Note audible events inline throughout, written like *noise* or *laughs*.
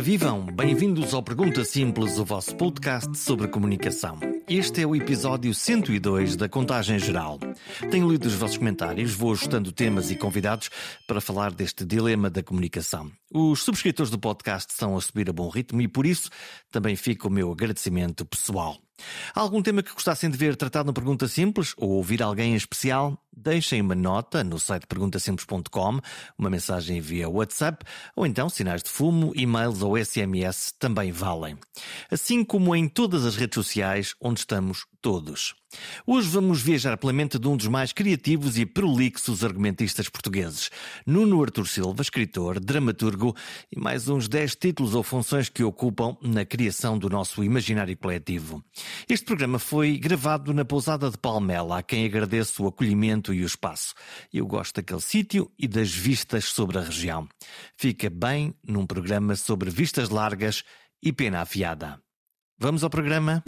Ora vivam, bem-vindos ao Pergunta Simples, o vosso podcast sobre comunicação. Este é o episódio 102 da Contagem Geral. Tenho lido os vossos comentários, vou ajustando temas e convidados para falar deste dilema da comunicação. Os subscritores do podcast estão a subir a bom ritmo e por isso também fica o meu agradecimento pessoal. Há algum tema que gostassem de ver tratado no Pergunta Simples ou ouvir alguém em especial? Deixem uma nota no site perguntasimples.com, uma mensagem via WhatsApp ou então sinais de fumo, e-mails ou SMS também valem. Assim como em todas as redes sociais onde estamos todos. Hoje vamos viajar pela mente de um dos mais criativos e prolixos argumentistas portugueses, Nuno Artur Silva, escritor, dramaturgo e mais uns 10 títulos ou funções que ocupam na criação do nosso imaginário coletivo. Este programa foi gravado na pousada de Palmela, a quem agradeço o acolhimento e o espaço. Eu gosto daquele sítio e das vistas sobre a região. Fica bem num programa sobre vistas largas e pena afiada. Vamos ao programa?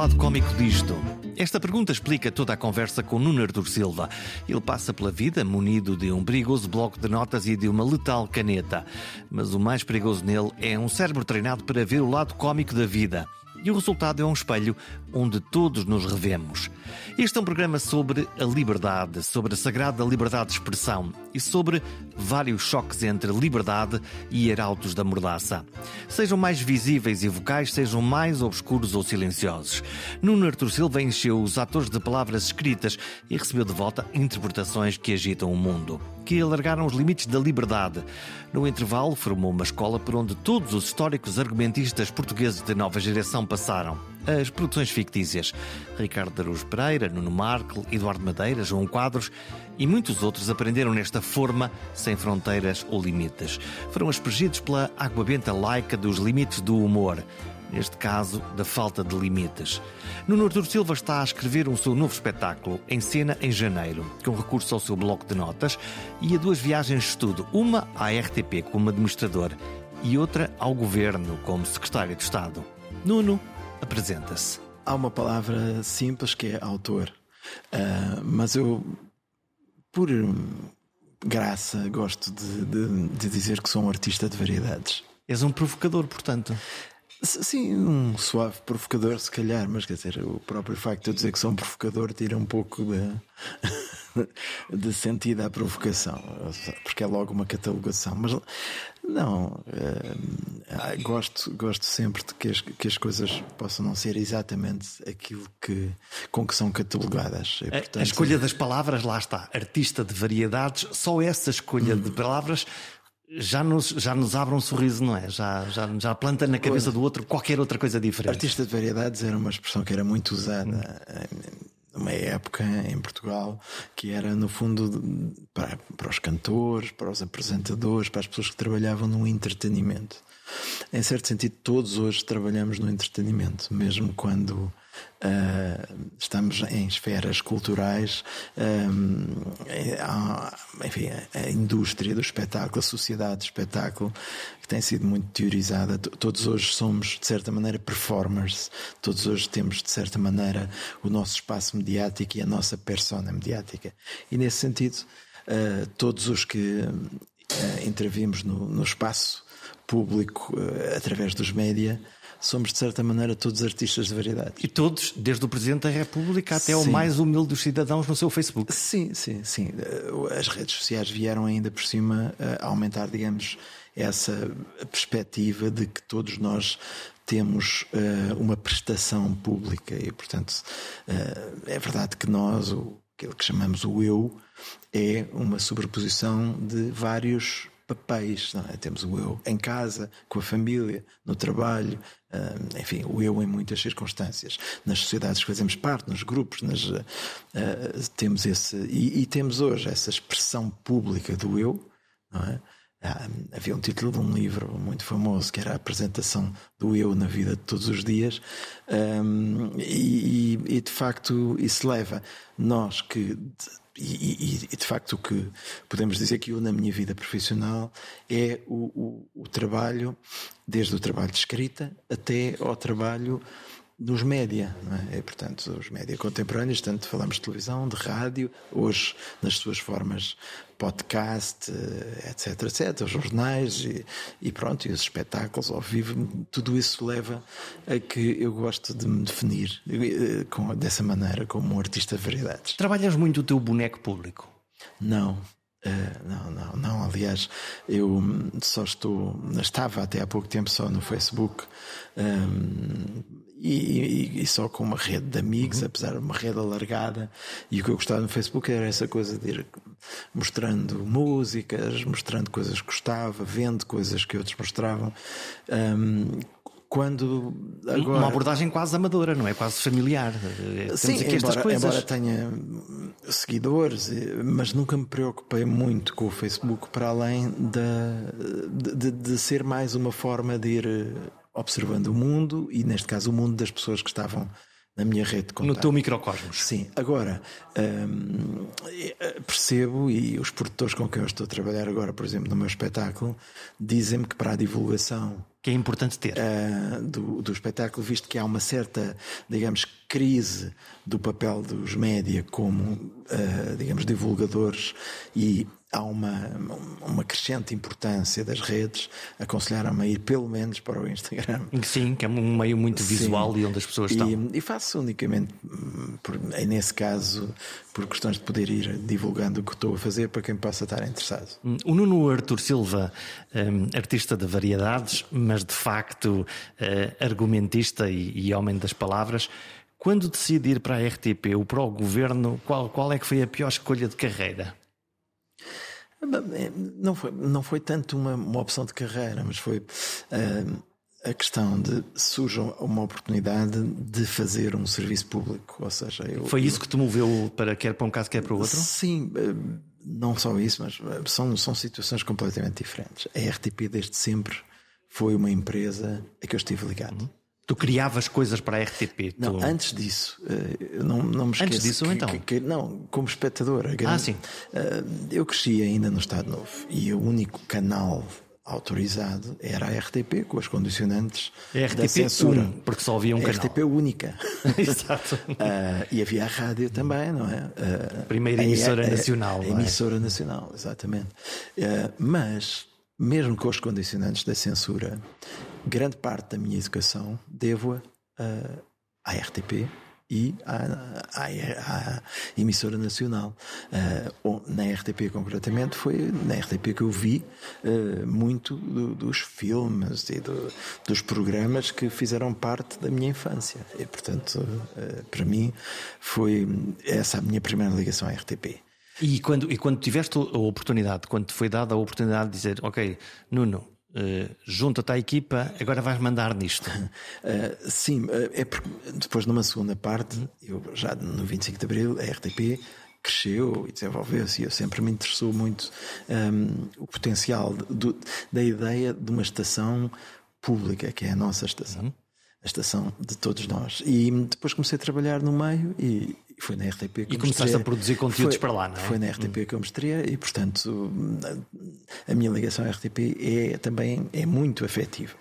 Lado cómico disto? Esta pergunta explica toda a conversa com Nuno Artur Silva. Ele passa pela vida munido de um perigoso bloco de notas e de uma letal caneta. Mas o mais perigoso nele é um cérebro treinado para ver o lado cómico da vida. E o resultado é um espelho onde todos nos revemos. Este é um programa sobre a liberdade, sobre a sagrada liberdade de expressão e sobre vários choques entre liberdade e arautos da mordaça. Sejam mais visíveis e vocais, sejam mais obscuros ou silenciosos. Nuno Artur Silva encheu os atores de palavras escritas e recebeu de volta interpretações que agitam o mundo, que alargaram os limites da liberdade. No intervalo, formou uma escola por onde todos os históricos argumentistas portugueses de nova geração passaram. As produções fictícias. Ricardo Araújo Pereira, Nuno Marco, Eduardo Madeira, João Quadros e muitos outros aprenderam nesta forma sem fronteiras ou limites. Foram aspergidos pela água benta laica dos limites do humor neste caso, da falta de limites. Nuno Artur Silva está a escrever um seu novo espetáculo, em cena em janeiro, com recurso ao seu bloco de notas e a duas viagens de estudo, uma à RTP como administrador e outra ao governo como secretário de Estado. Nuno apresenta-se. Há uma palavra simples que é autor, uh, mas eu, por graça, gosto de, de, de dizer que sou um artista de variedades. És um provocador, portanto. Sim, um suave provocador, se calhar, mas quer dizer, o próprio facto de eu dizer que sou um provocador tira um pouco de, *laughs* de sentido à provocação, porque é logo uma catalogação. Mas não, é, gosto, gosto sempre de que as, que as coisas possam não ser exatamente aquilo que, com que são catalogadas. E, portanto, a, escolha das palavras, lá está, artista de variedades, só essa escolha hum. de palavras já nos, já nos abre um sorriso, não é? Já, já, já planta na cabeça do outro qualquer outra coisa diferente. Artista de variedades era uma expressão que era muito usada numa época em Portugal que era, no fundo, para, para os cantores, para os apresentadores, para as pessoas que trabalhavam no entretenimento. Em certo sentido, todos hoje trabalhamos no entretenimento, mesmo quando Uh, estamos em esferas culturais, enfim, a indústria do espetáculo, a sociedade do espetáculo, que tem sido muito teorizada. Todos hoje somos, de certa maneira, performers, todos hoje temos, de certa maneira, o nosso espaço mediático e a nossa persona mediática. E nesse sentido, uh, todos os que uh, intervimos no, no espaço público através dos média somos de certa maneira todos artistas de variedade. E todos, desde o Presidente da República até sim. o mais humilde dos cidadãos no seu Facebook. Sim, sim, sim. As redes sociais vieram ainda por cima a aumentar, digamos, essa perspectiva de que todos nós temos uh, uma prestação pública e, portanto, uh, é verdade que nós, o, aquilo que chamamos o eu, é uma sobreposição de vários papéis. É? Temos o eu em casa, com a família, no trabalho, enfim, o eu em muitas circunstâncias. Nas sociedades que fazemos parte, nos grupos, nas, uh, temos esse. E, e, temos hoje essa expressão pública do eu, não é? Havia um título de um livro muito famoso que era a apresentação do eu na vida de todos os dias, um, e, e, de facto isso leva nós que e, e, de facto o que podemos dizer que eu na minha vida profissional é o, o, o, trabalho, desde o trabalho de escrita até ao trabalho nos média, é? E, portanto, os média contemporâneos, tanto falamos de televisão, de rádio, hoje nas suas formas podcast, etc, etc, os jornais e, e, pronto, e os espetáculos ao vivo, tudo isso leva a que eu gosto de me definir eh, com, dessa maneira como um artista de variedades. Trabalhas muito o teu boneco público? Não, Uh, não, não, não. Aliás, eu só estou, estava até há pouco tempo só no Facebook um, e, e, só com uma rede de amigos, uhum. apesar de uma rede alargada. E o que eu gostava no Facebook era essa coisa de ir mostrando músicas, mostrando coisas que gostava, vendo coisas que outros mostravam. Um, quando agora... Uma abordagem quase amadora, não é? Quase familiar. Sim, embora, embora, tenha seguidores, mas nunca me preocupei muito com o Facebook para além de, de, de ser mais uma forma de ir observando o mundo e, neste caso, o mundo das pessoas que estavam na minha rede de contato. No teu microcosmos. Sim. Agora, hum, percebo, e os produtores com quem eu estou a trabalhar agora, por exemplo, no meu espetáculo, dizem-me que para a divulgação que é importante ter. Uh, do, do espetáculo, visto que há uma certa, digamos, crise do papel dos média como, uh, digamos, divulgadores e há uma, uma crescente importância das redes, aconselharam-me a ir pelo menos para o Instagram. Sim, que é um meio muito visual Sim. e onde as pessoas estão. E, e faço unicamente, por, nesse caso, por questões de poder ir divulgando o que estou a fazer para quem possa estar interessado. Hum, o Nuno Artur Silva, um, artista de variedades, mas de facto uh, argumentista e, e homem das palavras, quando decide ir para a RTP ou para o governo, qual, qual é que foi a pior escolha de carreira? Não foi, não foi tanto uma, uma opção de carreira, mas foi uh, a questão de surge uma oportunidade de fazer um serviço público. Ou seja, eu, foi isso que te moveu para quer para um caso, quer para o outro? Sim, uh, não só isso, mas são, são situações completamente diferentes. A RTP desde sempre foi uma empresa a que eu estive ligado. Uhum. Tu criavas coisas para a RTP? Não, tu... antes disso, eh, não, não me esqueço. Antes disso, que, então? Que, que, não, como espectador. Grande, ah, sim. Eh, eu cresci ainda no Estado Novo e o único canal autorizado era a RTP, com as condicionantes a RTP da censura. 1, porque só havia um a canal. RTP única. *laughs* Exato. Uh, e havia a rádio também, não é? Uh, Primeira emissora a, nacional. A, a é? emissora é? nacional, exatamente. Uh, mas, mesmo com os condicionantes da censura, grande parte da minha educação devo-a uh, à RTP e à, à, à emissora nacional. Uh, na RTP, concretamente, foi na RTP que eu vi uh, muito do, dos filmes e do, dos programas que fizeram parte da minha infância. E, portanto, para mim, foi essa a minha primeira ligação à RTP. E quando, e quando tiveste a oportunidade, quando te foi dada a oportunidade de dizer, ok, Nuno, Uh, junta-te à equipa, agora vais mandar nisto. Uh, *laughs* sim, uh, é porque depois numa segunda parte, eu já no 25 de Abril, a RTP cresceu e desenvolveu-se e eu sempre me interessou muito um, ehm, o potencial do, da ideia de uma estação pública, que é a nossa estação. Uhum. A estação de todos nós. E depois comecei a trabalhar no meio e, foi na RTP que E começaste a produzir conteúdos foi, para lá, não é? Foi na RTP hum. que eu me e, portanto, a minha ligação à RTP é também é muito afetiva.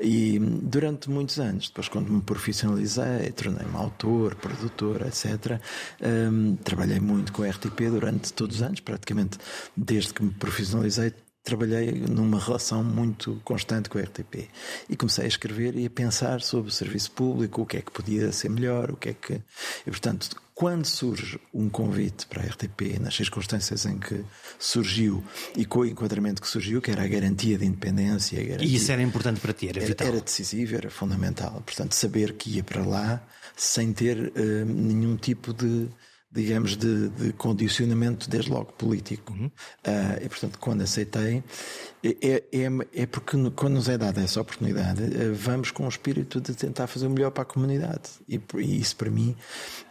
E durante muitos anos, depois quando me profissionalizei, tornei-me autor, produtor, etc., um, trabalhei muito com a RTP durante todos os anos, praticamente desde que me profissionalizei, trabalhei numa relação muito constante com a RTP e comecei a escrever e a pensar sobre o serviço público, o que é que podia ser melhor, o que é que. E, portanto, quando surge um convite para a RTP, nas circunstâncias em que surgiu e com o enquadramento que surgiu, que era a garantia de independência. Garantia, e isso era importante para ti, era vital. Era, decisivo, era fundamental. Portanto, saber que ia para lá sem ter uh, nenhum tipo de digamos, de, de, condicionamento, desde logo político. Uhum. Uh, e, portanto, quando aceitei, é, é, é, porque quando nos é dada essa oportunidade, uh, vamos com o espírito de tentar fazer o melhor para a comunidade. E, e isso, para mim,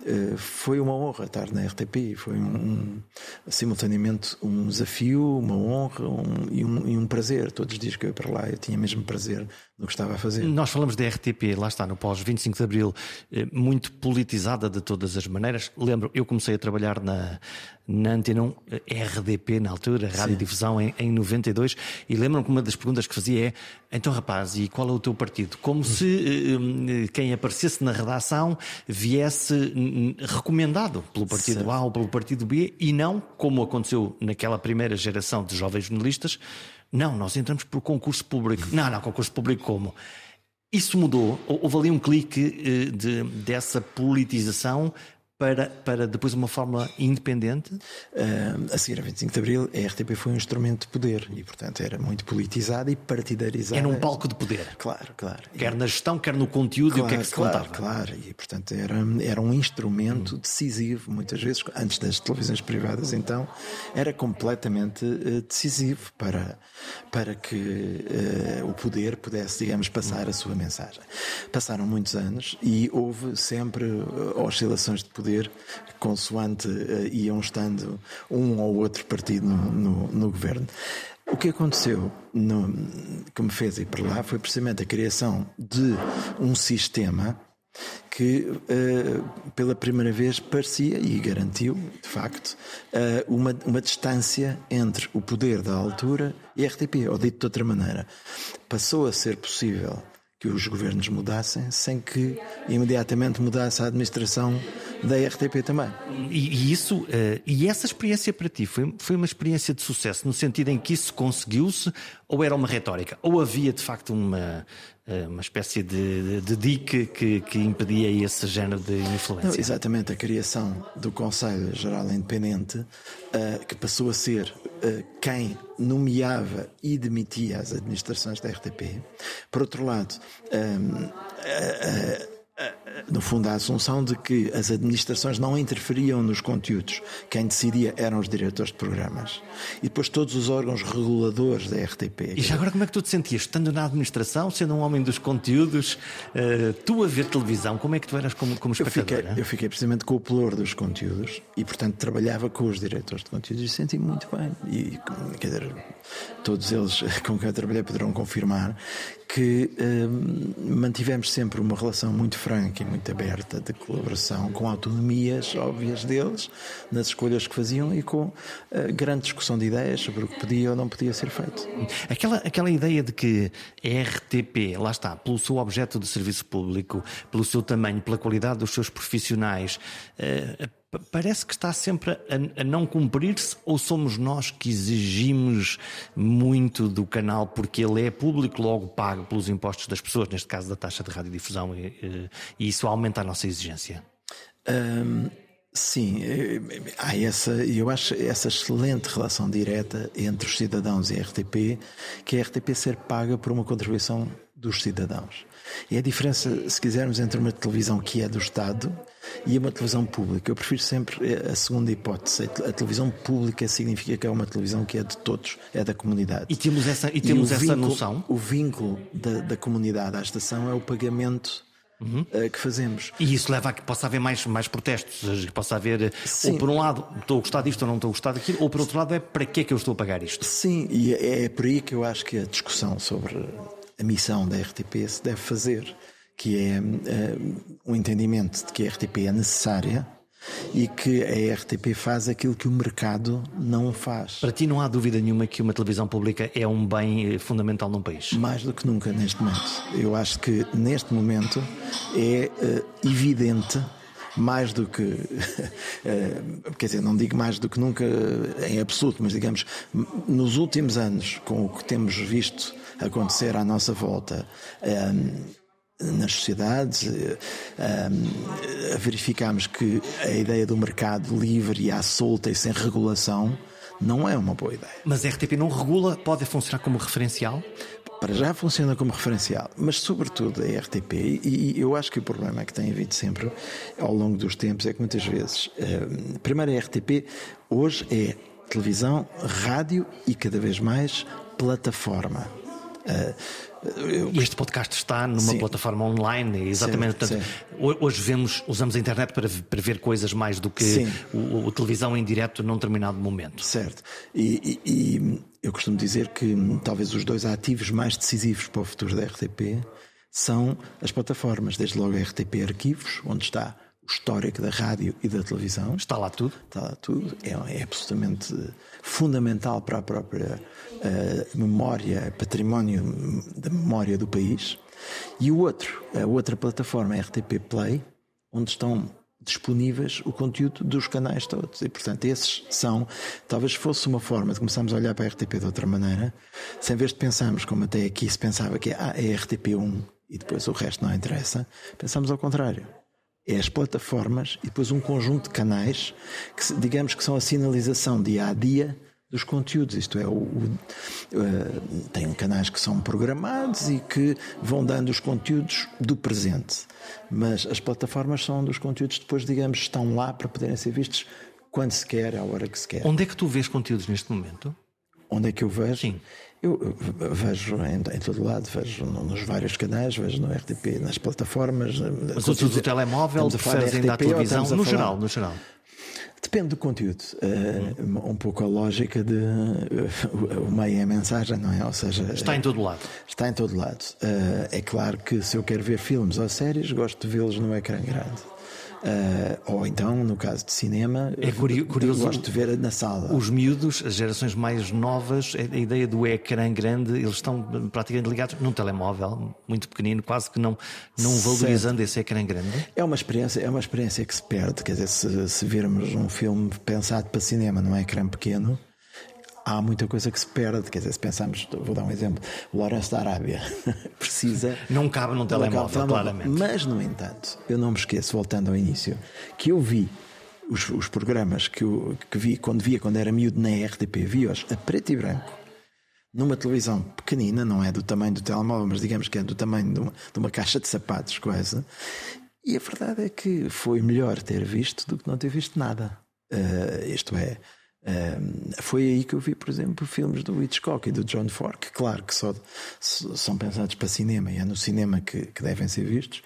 uh, foi uma honra estar na RTP. Foi, um, um simultaneamente, um desafio, uma honra um, e, um, e um prazer. Todos os dias que eu ia para lá, eu tinha mesmo prazer no que estava a fazer. Nós falamos da RTP, lá está, no pós-25 de Abril, muito politizada de todas as maneiras. Lembro, eu comecei a trabalhar na, na Antena RDP, na altura, Radiodifusão, em, em 92, e lembro-me que uma das perguntas que fazia é: então, rapaz, e qual é o teu partido? Como se uh, quem aparecesse na redação viesse recomendado pelo partido certo. A ou pelo partido B, e não, como aconteceu naquela primeira geração de jovens jornalistas, não, nós entramos por concurso público. Não, não, concurso público como? Isso mudou? Houve ali um clique eh, de, dessa politização para, para depois uma fórmula independente? Uh, a seguir a 25 de Abril, a RTP foi um instrumento de poder e, portanto, era muito politizada e partidarizada. Era um palco de poder. Claro, claro. Quer na gestão, quer no conteúdo claro, e o que é que se claro, contava. Claro, e, portanto, era, era um instrumento decisivo, muitas vezes, antes das televisões privadas, então, era completamente uh, decisivo para, para que uh, o poder pudesse, digamos, passar a sua mensagem. Passaram muitos anos e houve sempre oscilações de poder poder, consoante uh, iam estando um ou outro partido no, no, no governo. O que aconteceu, no, que me fez ir para lá, foi precisamente a criação de um sistema que uh, pela primeira vez parecia e garantiu, de facto, uh, uma, uma distância entre o poder da altura e a RTP, ou dito de outra maneira. Passou a ser possível que os governos mudassem sem que imediatamente mudasse a administração da RTP também. E, e isso, uh, e essa experiência para ti foi, foi uma experiência de sucesso no sentido em que isso conseguiu-se ou era uma retórica? Ou havia de facto uma, uh, uma espécie de, de, dique que, que, impedia esse género de influência? Não, exatamente, a criação do Conselho Geral Independente, uh, que passou a ser quem nomeava e demitia as administrações da RTP. Por outro lado, no fundo, a assunção de que as administrações não interferiam nos conteúdos. Quem decidia eram os diretores de programas. E depois todos os órgãos reguladores da RTP. E já agora, como é que tu te sentias? Estando na administração, sendo um homem dos conteúdos, uh, tu a ver televisão, como é que tu eras como, como espectador? Eu fiquei, eu fiquei precisamente com o pelour dos conteúdos e, portanto, trabalhava com os diretores de conteúdos e senti muito bem. E, quer dizer, todos eles *laughs* com quem eu trabalhei poderão confirmar que hum, mantivemos sempre uma relação muito franca e muito aberta de colaboração, com autonomias óbvias deles nas escolhas que faziam e com uh, grande discussão de ideias sobre o que podia ou não podia ser feito. Aquela, aquela ideia de que RTP, lá está, pelo seu objeto de serviço público, pelo seu tamanho, pela qualidade dos seus profissionais, uh, parece que está sempre a, a não cumprir-se ou somos nós que exigimos muito do canal porque ele é público, logo pago pelos impostos das pessoas, neste caso da taxa de radiodifusão, e, e isso aumenta a nossa exigência? Um, sim, eh, há essa, eu acho essa excelente relação direta entre os cidadãos e a RTP, que é a RTP ser paga por uma contribuição dos cidadãos. É a diferença, se quisermos, entre uma televisão que é do Estado e uma televisão pública. Eu prefiro sempre a segunda hipótese. A televisão pública significa que é uma televisão que é de todos, é da comunidade. E temos essa, e temos e essa vínculo, noção? O vínculo da, da comunidade à estação é o pagamento Uhum. Uh, que fazemos. E isso leva a que possa haver mais, mais protestos, que possa haver, Sim. ou por um lado, estou a gostar disto ou não estou a gostar daquilo, ou por outro lado, é para que é que eu estou a pagar isto? Sim, e é, é por aí que eu acho que a discussão sobre a missão da RTP se deve fazer, que é uh, um entendimento de que a RTP é necessária e que a RTP faz aquilo que o mercado não faz. Para ti não há dúvida nenhuma que uma televisão pública é um bem eh, fundamental num país? Mais do que nunca neste momento. Eu acho que neste momento é uh, evidente mais do que, *laughs* quer dizer, não digo mais do que nunca em absoluto, mas digamos, nos últimos anos, com o que temos visto acontecer à nossa volta. Um, nas sociedades, um, verificamos que a ideia do mercado livre e à solta e sem regulação não é uma boa ideia. Mas a RTP não regula, pode funcionar como referencial? Para já funciona como referencial, mas sobretudo a RTP, e eu acho que o problema que tem havido sempre ao longo dos tempos é que muitas vezes, primeiro a RTP hoje é televisão, rádio e cada vez mais plataforma. Uh, este podcast está numa sim. plataforma online, exatamente. Sim, Portanto, sim. Hoje vemos, usamos a internet para, para ver coisas mais do que o, o, televisão em direto num determinado momento. Certo. E, e, e, eu costumo dizer que hum, talvez os dois ativos mais decisivos para o futuro da RTP são as plataformas, desde logo a RTP Arquivos, onde está histórico da rádio e da televisão. Está lá tudo? Está lá tudo. É, é absolutamente fundamental para a própria uh, memória, património da memória do país. E o outro, a outra plataforma é RTP Play, onde estão disponíveis o conteúdo dos canais todos. E, portanto, esses são, talvez fosse uma forma de começarmos a olhar para a RTP de outra maneira, sem vez de pensarmos, como até aqui se pensava que ah, é RTP1 e depois o resto não interessa, pensamos ao contrário é as plataformas e depois um conjunto de canais que, digamos que são a sinalização dia a dia dos conteúdos. Isto é, o, o, uh, tem canais que são programados e que vão dando os conteúdos do presente. Mas as plataformas são onde os conteúdos depois, digamos, estão lá para poderem ser vistos quando se quer, à hora que se quer. Onde é que tu vês conteúdos neste momento? Onde é que eu vejo? Sim. Eu vejo em, em, todo lado, vejo nos vários canais, vejo no RTP, nas plataformas. Mas usas o telemóvel, preferes ainda a televisão? No geral, no geral. Depende do conteúdo. Uh, um pouco a lógica de uh, o meio é a mensagem, não é? Ou seja, está em todo lado. Está em todo lado. Uh, é claro que se eu quero ver filmes ou séries, gosto de vê-los no ecrã grande. Uh, ou então, no caso de cinema, é curioso, gosto de ver na sala. Os miúdos, as gerações mais novas, a ideia do ecrã grande, eles estão praticamente ligados num telemóvel muito pequenino, quase que não, não valorizando esse ecrã grande. É uma experiência, é uma experiência que se perde. Quer dizer, se, se virmos um filme pensado para cinema num ecrã pequeno, há muita coisa que se perde. Quer dizer, se pensarmos, vou dar um exemplo, o Lourenço da Arábia *laughs* precisa. Não cabe num telemóvel, claramente. Mas, no entanto, eu não me esqueço, voltando ao início, que eu vi os, os programas que, eu, que vi quando via, quando era miúdo na RTP, vi-os a preto e branco. Numa televisão pequenina, não é do tamanho do telemóvel, mas digamos que é do tamanho de uma, de uma caixa de sapatos, quase. E a verdade é que foi melhor ter visto do que não ter visto nada. Uh, isto é, foi aí que eu vi, por exemplo, filmes do Hitchcock e do John Ford, que claro que só, são pensados para cinema e é no cinema que, que devem ser vistos,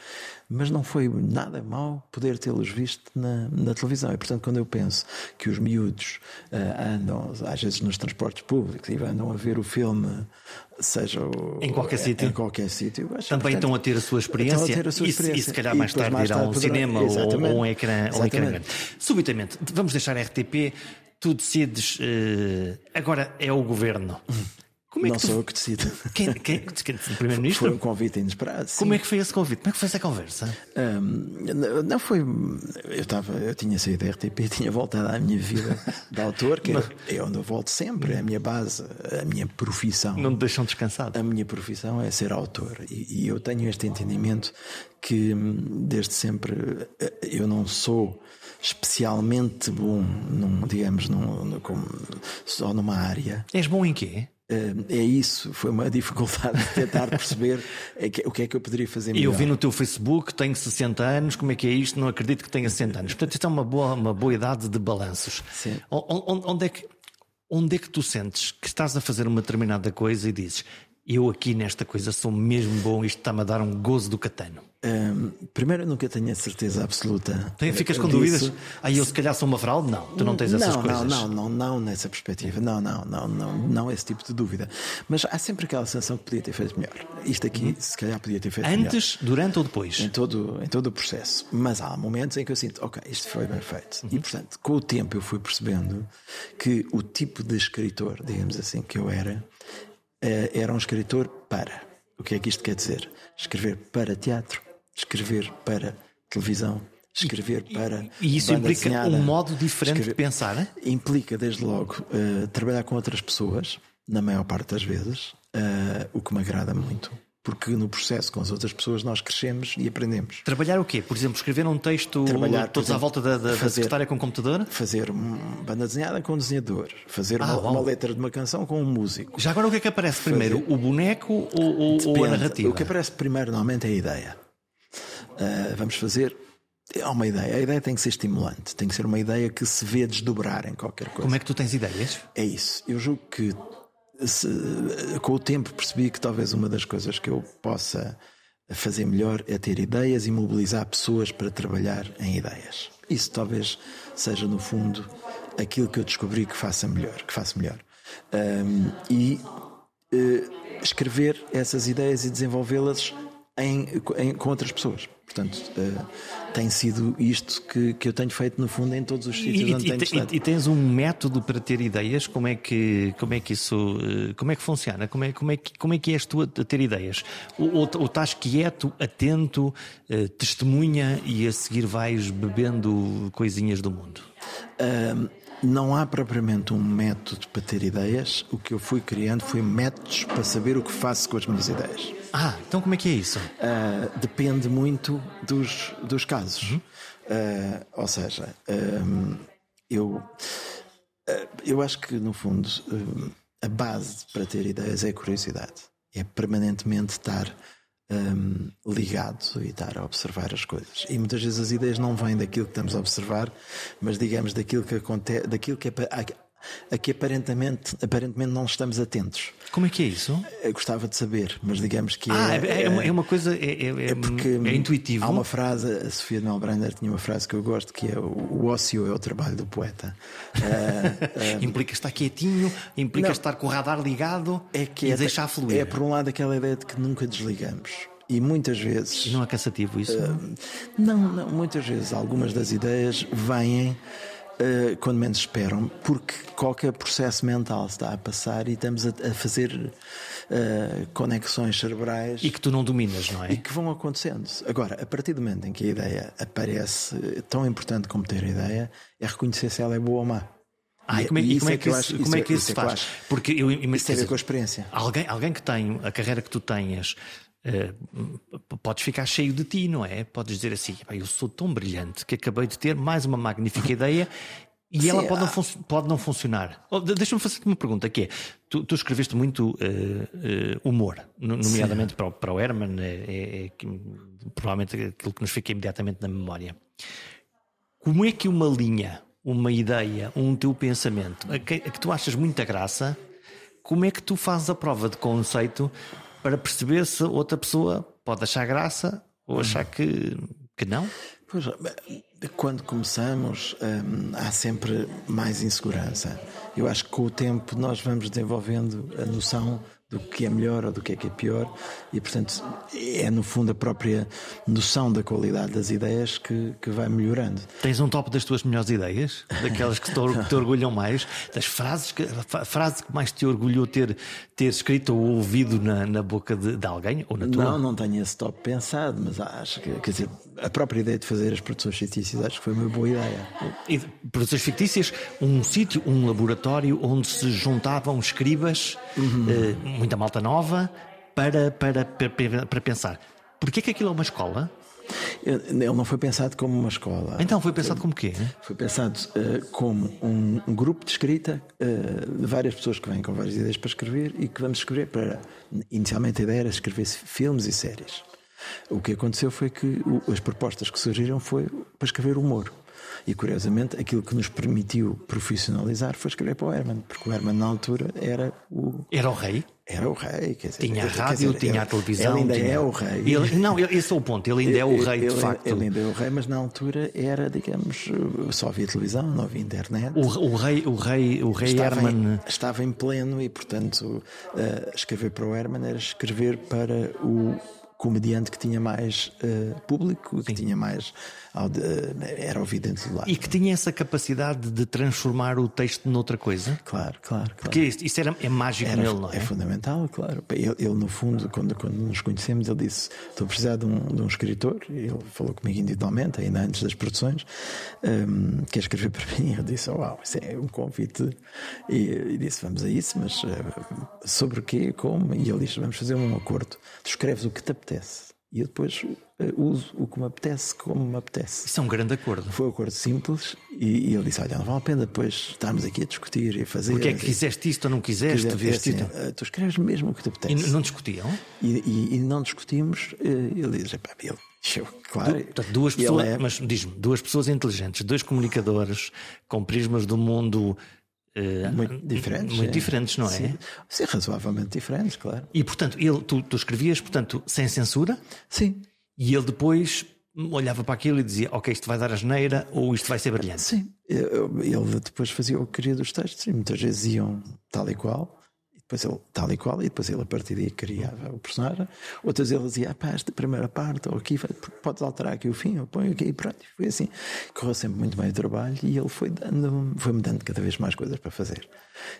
mas não foi nada mal poder tê-los visto na, na, televisão. E portanto, quando eu penso que os miúdos uh, andam, às vezes nos transportes públicos, e andam a ver o filme, seja o, em qualquer sítio, em qualquer sítio, também portanto, estão a ter a sua experiência, a a sua experiência. E, e, se calhar mais tarde irão ao cinema ou, ou um ecrã, ou um ecrã grande. Subitamente, vamos deixar a RTP tu decides, uh, agora é o governo. Como é não que tu... sou eu que decido. Quem, quem, quem, o Primeiro-Ministro? Foi um convite inesperado. Sim. Como é que foi esse convite? Como é que foi essa conversa? Um, não foi. Eu, estava, eu tinha saído da RTP, tinha voltado à minha vida de autor, que Mas... é onde eu volto sempre, é a minha base, a minha profissão. Não me deixam descansado. A minha profissão é ser autor. E, e eu tenho este entendimento que, desde sempre, eu não sou especialmente bom, num, digamos, num, num, só numa área. És bom em quê? Eh, é isso, foi uma *laughs* dificuldade de tentar perceber o que é que eu poderia fazer melhor. Eu vi no teu Facebook, tenho 60 anos, como é que é isto? Não acredito que tenha 60 anos. Portanto, isto é uma boa, uma boa idade de balanços. Sim. Onde, é que, onde é que tu sentes que estás a fazer uma determinada coisa e dizes eu aqui nesta coisa sou mesmo bom, isto está-me a dar um gozo do catano? Um, primeiro, eu nunca tenho a certeza absoluta. Tem, ficas com dúvidas? Aí eu se calhar sou uma fraude? Não, tu não tens essas não, coisas. Não, não, não, não nessa perspectiva. Não, não, não, não, não esse tipo de dúvida. Mas há sempre aquela sensação que podia ter feito melhor. Isto aqui, uhum. se calhar, podia ter feito Antes, melhor. Antes, durante ou depois? Em todo, em todo o processo. Mas há momentos em que eu sinto, ok, isto foi bem feito. Uhum. E, portanto, com o tempo eu fui percebendo que o tipo de escritor, digamos assim, que eu era, eh, era um escritor para. O que é que isto quer dizer? Escrever para teatro escrever para televisão, escrever para. E isso implica desenhada, um modo diferente escrever, de pensar? Hein? Implica, desde logo, uh, trabalhar com outras pessoas, na maior parte das vezes, uh, o que me agrada muito porque no processo com as outras pessoas nós crescemos e aprendemos. Trabalhar o quê? Por exemplo, escrever um texto Trabalhar, todos exemplo, à volta da, da, fazer, da secretária com computador? Fazer uma banda desenhada com um desenhador. Fazer ah, uma, uma, letra de uma canção com um músico. Já agora o que é que aparece fazer... primeiro? O boneco ou, ou, ou, a narrativa? O que aparece primeiro normalmente é a ideia. Uh, vamos fazer há uma ideia. A ideia tem que ser estimulante, tem que ser uma ideia que se vê desdobrar em qualquer coisa. Como é que tu tens ideias? É isso. Eu julgo que se, com o tempo percebi que talvez uma das coisas que eu possa fazer melhor é ter ideias e mobilizar pessoas para trabalhar em ideias. Isso talvez seja no fundo aquilo que eu descobri que faça melhor, que faço melhor. Um, e uh, escrever essas ideias e desenvolvê-las em, em, com outras pessoas. Portanto, uh, tem sido isto que, que eu tenho feito no fundo em todos os sítios e, onde e, tenho estado. E, tens um método para ter ideias? Como é que, como é que isso uh, como é que funciona? Como é, como é, que, como é que és tu a, a ter ideias? Ou, ou, ou, estás quieto, atento, uh, testemunha e a seguir vais bebendo coisinhas do mundo? Não há propriamente um método para ter ideias. O que eu fui criando foi métodos para saber o que faço com as minhas ideias. Ah, então como é que é isso? Uh, depende muito dos, dos casos. Uhum. Uh, ou seja, um, eu, eu acho que, no fundo, a base para ter ideias é a curiosidade. É permanentemente estar um, ligado e estar a observar as coisas. E muitas vezes as ideias não vêm daquilo que estamos a observar, mas digamos daquilo que acontece, daquilo que é a que aparentemente, aparentemente não estamos atentos. Como é que é isso? Eu gostava de saber, mas digamos que ah, é, é, uma, é uma coisa é, é, é porque é intuitivo. Há uma frase, a Sofia Melbrander tinha uma frase que eu gosto que é o ócio é o trabalho do poeta. uh, *laughs* uh, implica estar quietinho, implica não, estar com o radar ligado é que e é, deixar fluir. É por um lado aquela ideia de que nunca desligamos. E muitas vezes. Não é cansativo isso? Uh, não, não, muitas vezes algumas das ideias vêm uh, quando menos esperam, porque qualquer processo mental está a passar e estamos a, a fazer uh, conexões cerebrais. E que tu não dominas, não é? E que vão acontecendo. Agora, a partir do momento em que a ideia aparece, tão importante como ter a ideia é reconhecer se ela é boa ou má. Ah, e, como é, e como é que, isso, acho, como é que isso, se faz? Porque eu imagino. Isso tem a ver com a experiência. Alguém, alguém que tem a carreira que tu tenhas Uh, podes ficar cheio de ti, não é? Podes dizer assim: eu sou tão brilhante que acabei de ter mais uma magnífica ideia e Sim, ela pode, não pode não funcionar. Oh, Deixa-me fazer-te uma pergunta: que é, tu, tu escreveste muito uh, uh, humor, nomeadamente para o, para o Herman, é, é, é, provavelmente aquilo que nos fica imediatamente na memória. Como é que uma linha, uma ideia, um teu pensamento, a que, a que tu achas muita graça, como é que tu fazes a prova de conceito para perceber se outra pessoa pode achar graça ou achar que, que não? Pois, quando começamos, hum, há sempre mais insegurança. Eu acho que com o tempo nós vamos desenvolvendo a noção do que é melhor ou do que é que é pior, e portanto é no fundo a própria noção da qualidade das ideias que, que vai melhorando. Tens um top das tuas melhores ideias? Daquelas que te, te orgulham mais? Das frases que, a frase que mais te orgulhou ter, ter escrito ou ouvido na, na boca de, de alguém? Ou na tua? Não, não tenho esse top pensado, mas acho que quer dizer, a própria ideia de fazer as produções fictícias acho que foi uma boa ideia. E produções fictícias, um sítio, um laboratório onde se juntavam escribas. Uhum. Eh, muita malta nova para, para, para, para pensar. Porquê que aquilo é uma escola? Ele não foi pensado como uma escola. Então foi pensado como quê? Foi pensado uh, como um, um, grupo de escrita uh, de várias pessoas que vêm com várias ideias para escrever e que vamos escrever para. Inicialmente a ideia era escrever filmes e séries. O que aconteceu foi que as propostas que surgiram foi para escrever humor. E curiosamente, aquilo que nos permitiu profissionalizar foi escrever para o Herman, porque o Herman na altura era o. Era o rei? Era o rei. Dizer, tinha a rádio, dizer, tinha ele, a televisão. Ele ainda tinha... é o rei. Ele, não, esse é o ponto, ele ainda é o rei, ele, de facto. Ele ainda é o rei, mas na altura era, digamos, só havia televisão, não havia internet. O, o rei, o rei, o rei estava Herman. Em, estava em pleno e, portanto, uh, escrever para o Herman era escrever para o comediante que tinha mais uh, público, Sim. que tinha mais era ouvido dentro do lado. E que tinha essa capacidade de transformar o texto noutra coisa? Claro, claro. claro. Porque isso, era, é mágico era, nele, não é? É fundamental, claro. Ele, ele, no fundo, quando, quando nos conhecemos, ele disse: Estou a precisar de um, de um escritor. Ele falou comigo individualmente, ainda antes das produções, um, quer escrever para mim. Eu disse: Uau, isso é um convite. E, e disse: Vamos a isso, mas uh, sobre o quê? Como? E ele disse: Vamos fazer um acordo. Tu escreves o que te apetece e eu depois uh, uso o que me apetece, como me apetece. Isso é um grande acordo. Foi um acordo simples e, e ele disse: Olha, não vale a pena depois estarmos aqui a discutir e a fazer. Porque é que quiseste isto ou não quiseste? Quiseste, assim, uh, tu escreves mesmo o que te apetece. E não discutiam? E, e, e não discutimos. Uh, ele diz: ele, eu, claro. Du, duas pessoas, é... mas diz-me, duas pessoas inteligentes, dois comunicadores com prismas do mundo Uh, muito diferentes. Muito é. diferentes, não é? Sim. Sim, razoavelmente diferentes, claro. E portanto, ele, tu, tu escrevias, portanto, sem censura? Sim. E ele depois olhava para aquilo e dizia: Ok, isto vai dar a geneira ou isto vai ser brilhante. Sim, ele depois fazia o que queria dos textos e muitas vezes iam tal e qual, depois ele, tal e qual, e depois ele a partir daí criava o personagem. Outras ele dizia, ah, pá, esta primeira parte, ou aqui, podes alterar aqui o fim, eu ponho aqui, e pronto. Foi assim. Correu sempre muito bem o trabalho e ele foi dando, foi-me dando cada vez mais coisas para fazer.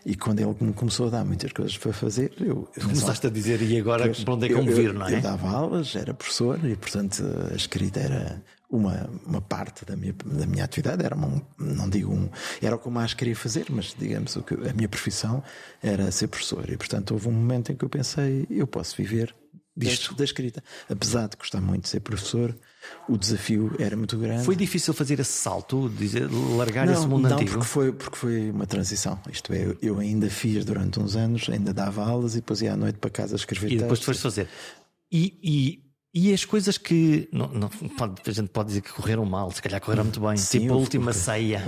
E quando ele me começou a dar muitas coisas para fazer, eu. Começaste a dizer, e agora para onde é que eu, me vir, não é? Eu dava aulas, era professor e, portanto, a escrita era uma, uma parte da minha, da minha atividade, era uma, não digo um, era o que eu mais queria fazer, mas digamos o que a minha profissão era ser professor. E portanto houve um momento em que eu pensei, eu posso viver disto da escrita. Apesar de gostar muito de ser professor, o desafio era muito grande. Foi difícil fazer esse salto, dizer, largar não, esse mundo não, antigo? Porque foi, porque foi uma transição. Isto é, eu ainda fiz durante uns anos, ainda dava aulas e depois ia à noite para casa escrever E depois textos. foste fazer. E, e e as coisas que não, não, pode, a gente pode dizer que correram mal, se calhar correram muito bem, Sim, tipo a última houve, ceia.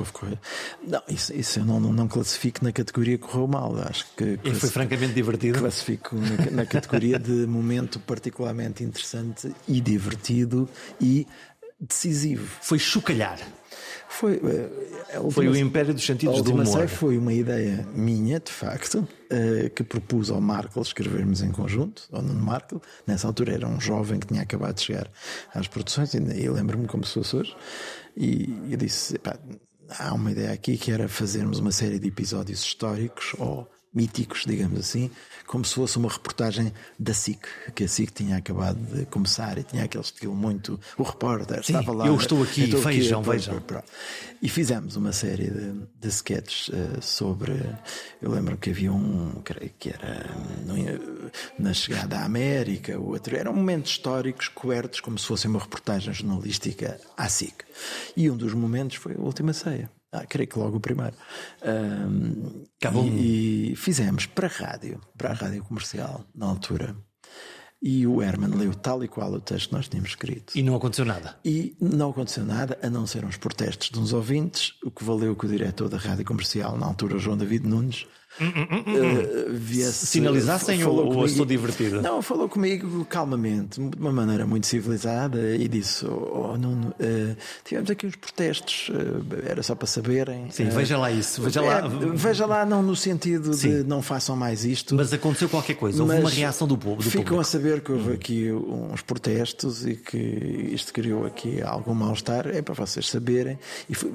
Não, isso, isso eu não, não, não, classifico na categoria correu mal. Acho que e foi francamente divertido. Classifico na, na categoria de *laughs* momento particularmente interessante e divertido e decisivo. Foi chocalhar. Foi, última, foi o império dos sentidos do humor. Foi uma ideia minha, de facto, que propus ao Markel escrevermos em conjunto, ao Nuno Markel. Nessa altura era um jovem que tinha acabado de chegar às produções, e eu lembro-me como se fosse hoje. E eu disse: há uma ideia aqui que era fazermos uma série de episódios históricos ou míticos, digamos assim, como se fosse uma reportagem da SIC, que a SIC tinha acabado de começar e tinha aquele estilo muito. O repórter Sim, estava lá. Eu estou aqui, estou vejam, aqui, vejam. E fizemos uma série de, de sketches uh, sobre. Eu lembro que havia um, creio que era na chegada à América, o outro. Eram momentos históricos cobertos como se fosse uma reportagem jornalística à SIC. E um dos momentos foi a última ceia. Ah, creio que logo o primeiro. Um, e, e, fizemos para a rádio, para a rádio comercial, na altura. E o Herman leu tal e qual o texto que nós tínhamos escrito. E não aconteceu nada. E não aconteceu nada, a não ser uns protestos de uns ouvintes, o que valeu que o diretor da rádio comercial, na altura, João David Nunes, Uh, viesse, Sinalizassem ou, ou estou divertido? Não, falou comigo calmamente, de uma maneira muito civilizada e disse: Oh, oh Nuno, uh, tivemos aqui uns protestos, uh, era só para saberem. Sim, veja lá isso. Veja lá, veja lá não no sentido Sim. de não façam mais isto. Mas aconteceu qualquer coisa, houve uma reação do povo. Do ficam público. a saber que houve aqui uns protestos e que isto criou aqui algum mal-estar. É para vocês saberem. E foi,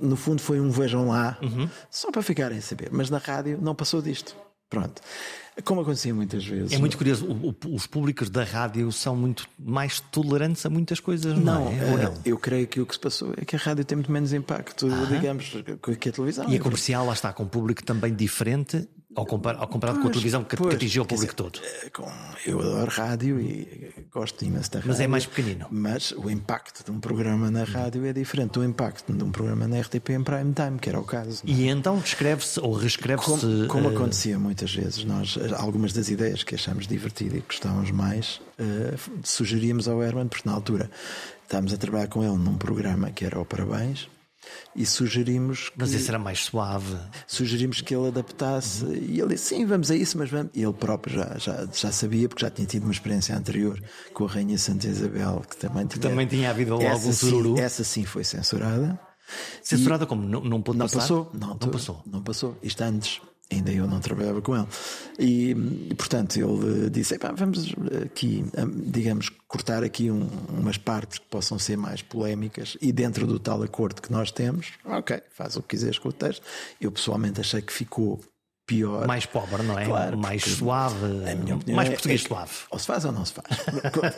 no fundo foi um vejam lá, uhum. só para ficarem a saber. Mas na rádio rádio não passou disto. Pronto. Como acontecia muitas vezes. É muito curioso, o, o, os públicos da rádio são muito mais tolerantes a muitas coisas, não, não é? Ou não? Eu creio que o que se passou é que a rádio tem muito menos impacto, digamos, que a televisão. E a comercial, lá está, com um público também diferente ao, compar, ao comparado pois, com a televisão que, pois, que atingiu o público dizer, todo. Eh, com, eu adoro rádio e gosto imenso da rádio. Mas é mais pequenino. Mas o impacto de um programa na rádio é diferente do impacto de um programa na RTP em prime time, que era o caso. E então escreve-se ou reescreve-se. Como, como uh... acontecia muitas vezes, nós, algumas das ideias que achamos divertidas e que gostávamos mais, uh, sugeríamos ao Herman, porque na altura estávamos a trabalhar com ele num programa que era o Parabéns e sugerimos que, Mas esse era mais suave. Sugerimos que ele adaptasse uhum. e ele disse: sim, vamos a isso, mas vamos. E ele próprio já, já, já sabia, porque já tinha tido uma experiência anterior com a Rainha Santa Isabel, que também tinha. também tinha havido algum sururu. Sim, essa sim foi censurada. Censurada e como? Não, não pôde não passar? Passou, não, não passou. Não passou. Isto antes ainda eu não trabalhava com ele. E, portanto, ele disse: vamos aqui, digamos, cortar aqui um, umas partes que possam ser mais polémicas e dentro do tal acordo que nós temos, ok, faz o que quiseres com o texto. Eu pessoalmente achei que ficou pior. Mais pobre, não é? Claro, mais suave. mais é, português é, suave. Ou se faz ou não se faz.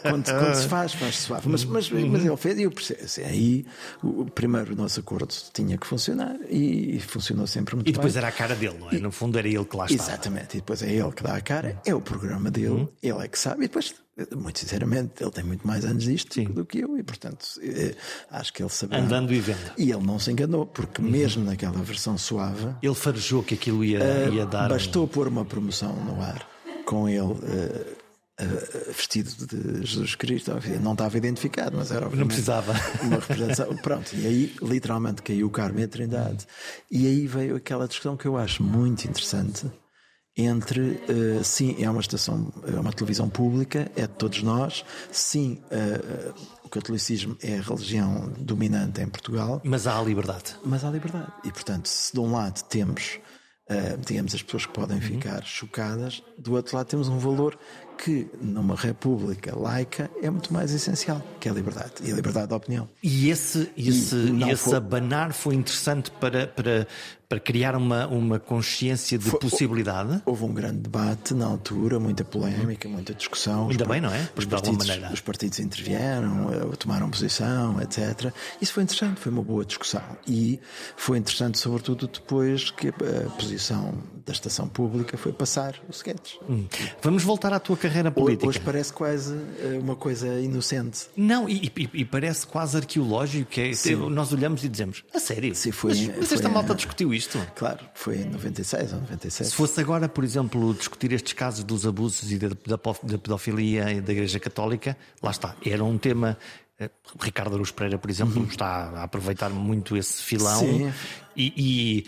quando, quando, se faz, faz suave. Mas, mas, uhum. mas ele fez e eu percebo. Assim, aí, o, primeiro, o nosso acordo tinha que funcionar e, funcionou sempre muito bem. E depois bem. era a cara dele, não é? No fundo era ele que lá estava. Exatamente. E depois é ele que dá a cara, é o programa dele, uhum. ele é que sabe. E depois muito sinceramente, ele tem muito mais anos disto Sim. do que eu e, portanto, eh, acho que ele saberá. Andando e vendo. E ele não se enganou, porque uhum. mesmo naquela versão suave. Ele farejou que aquilo ia, uh, ia dar. Bastou um... pôr uma promoção no ar com ele. Uh, Uh, vestido de Jesus Cristo, não estava identificado, mas era não precisava uma representação. *laughs* Pronto, e aí literalmente caiu o Carmen Trindade. E aí veio aquela discussão que eu acho muito interessante, entre uh, sim, é uma estação, é uma televisão pública, é de todos nós, sim, uh, o catolicismo é a religião dominante em Portugal. Mas há a liberdade. Mas há liberdade. E portanto, se de um lado temos Uh, digamos, as pessoas que podem uhum. ficar chocadas. Do outro lado, temos um valor que, numa república laica, é muito mais essencial, que é a liberdade. E a liberdade de opinião. E esse, esse, e esse foi... abanar foi interessante para, para, para criar uma, uma consciência de foi, possibilidade? Houve um grande debate na altura, muita polémica, muita discussão. Ainda bem, não é? Os partidos, os partidos intervieram, eh, tomaram posição, etc. Isso foi interessante, foi uma boa discussão. E foi interessante, sobretudo, depois que a posição da estação pública foi passar o sketch. Hum. Vamos voltar à tua carreira política. Hoje parece quase eh, uma coisa inocente. Não, e, e, e parece quase arqueológico, que é, Sim. nós olhamos e dizemos, a sério? Sim, foi, mas, mas esta malta discutiu isso? Isto? Claro, foi em 96 ou 97. Se fosse agora, por exemplo, discutir estes casos dos abusos e da, da pedofilia e da Igreja Católica, lá está, era um tema eh, Ricardo Aruz Pereira, por exemplo, uhum. está a aproveitar muito esse filão Sim. e,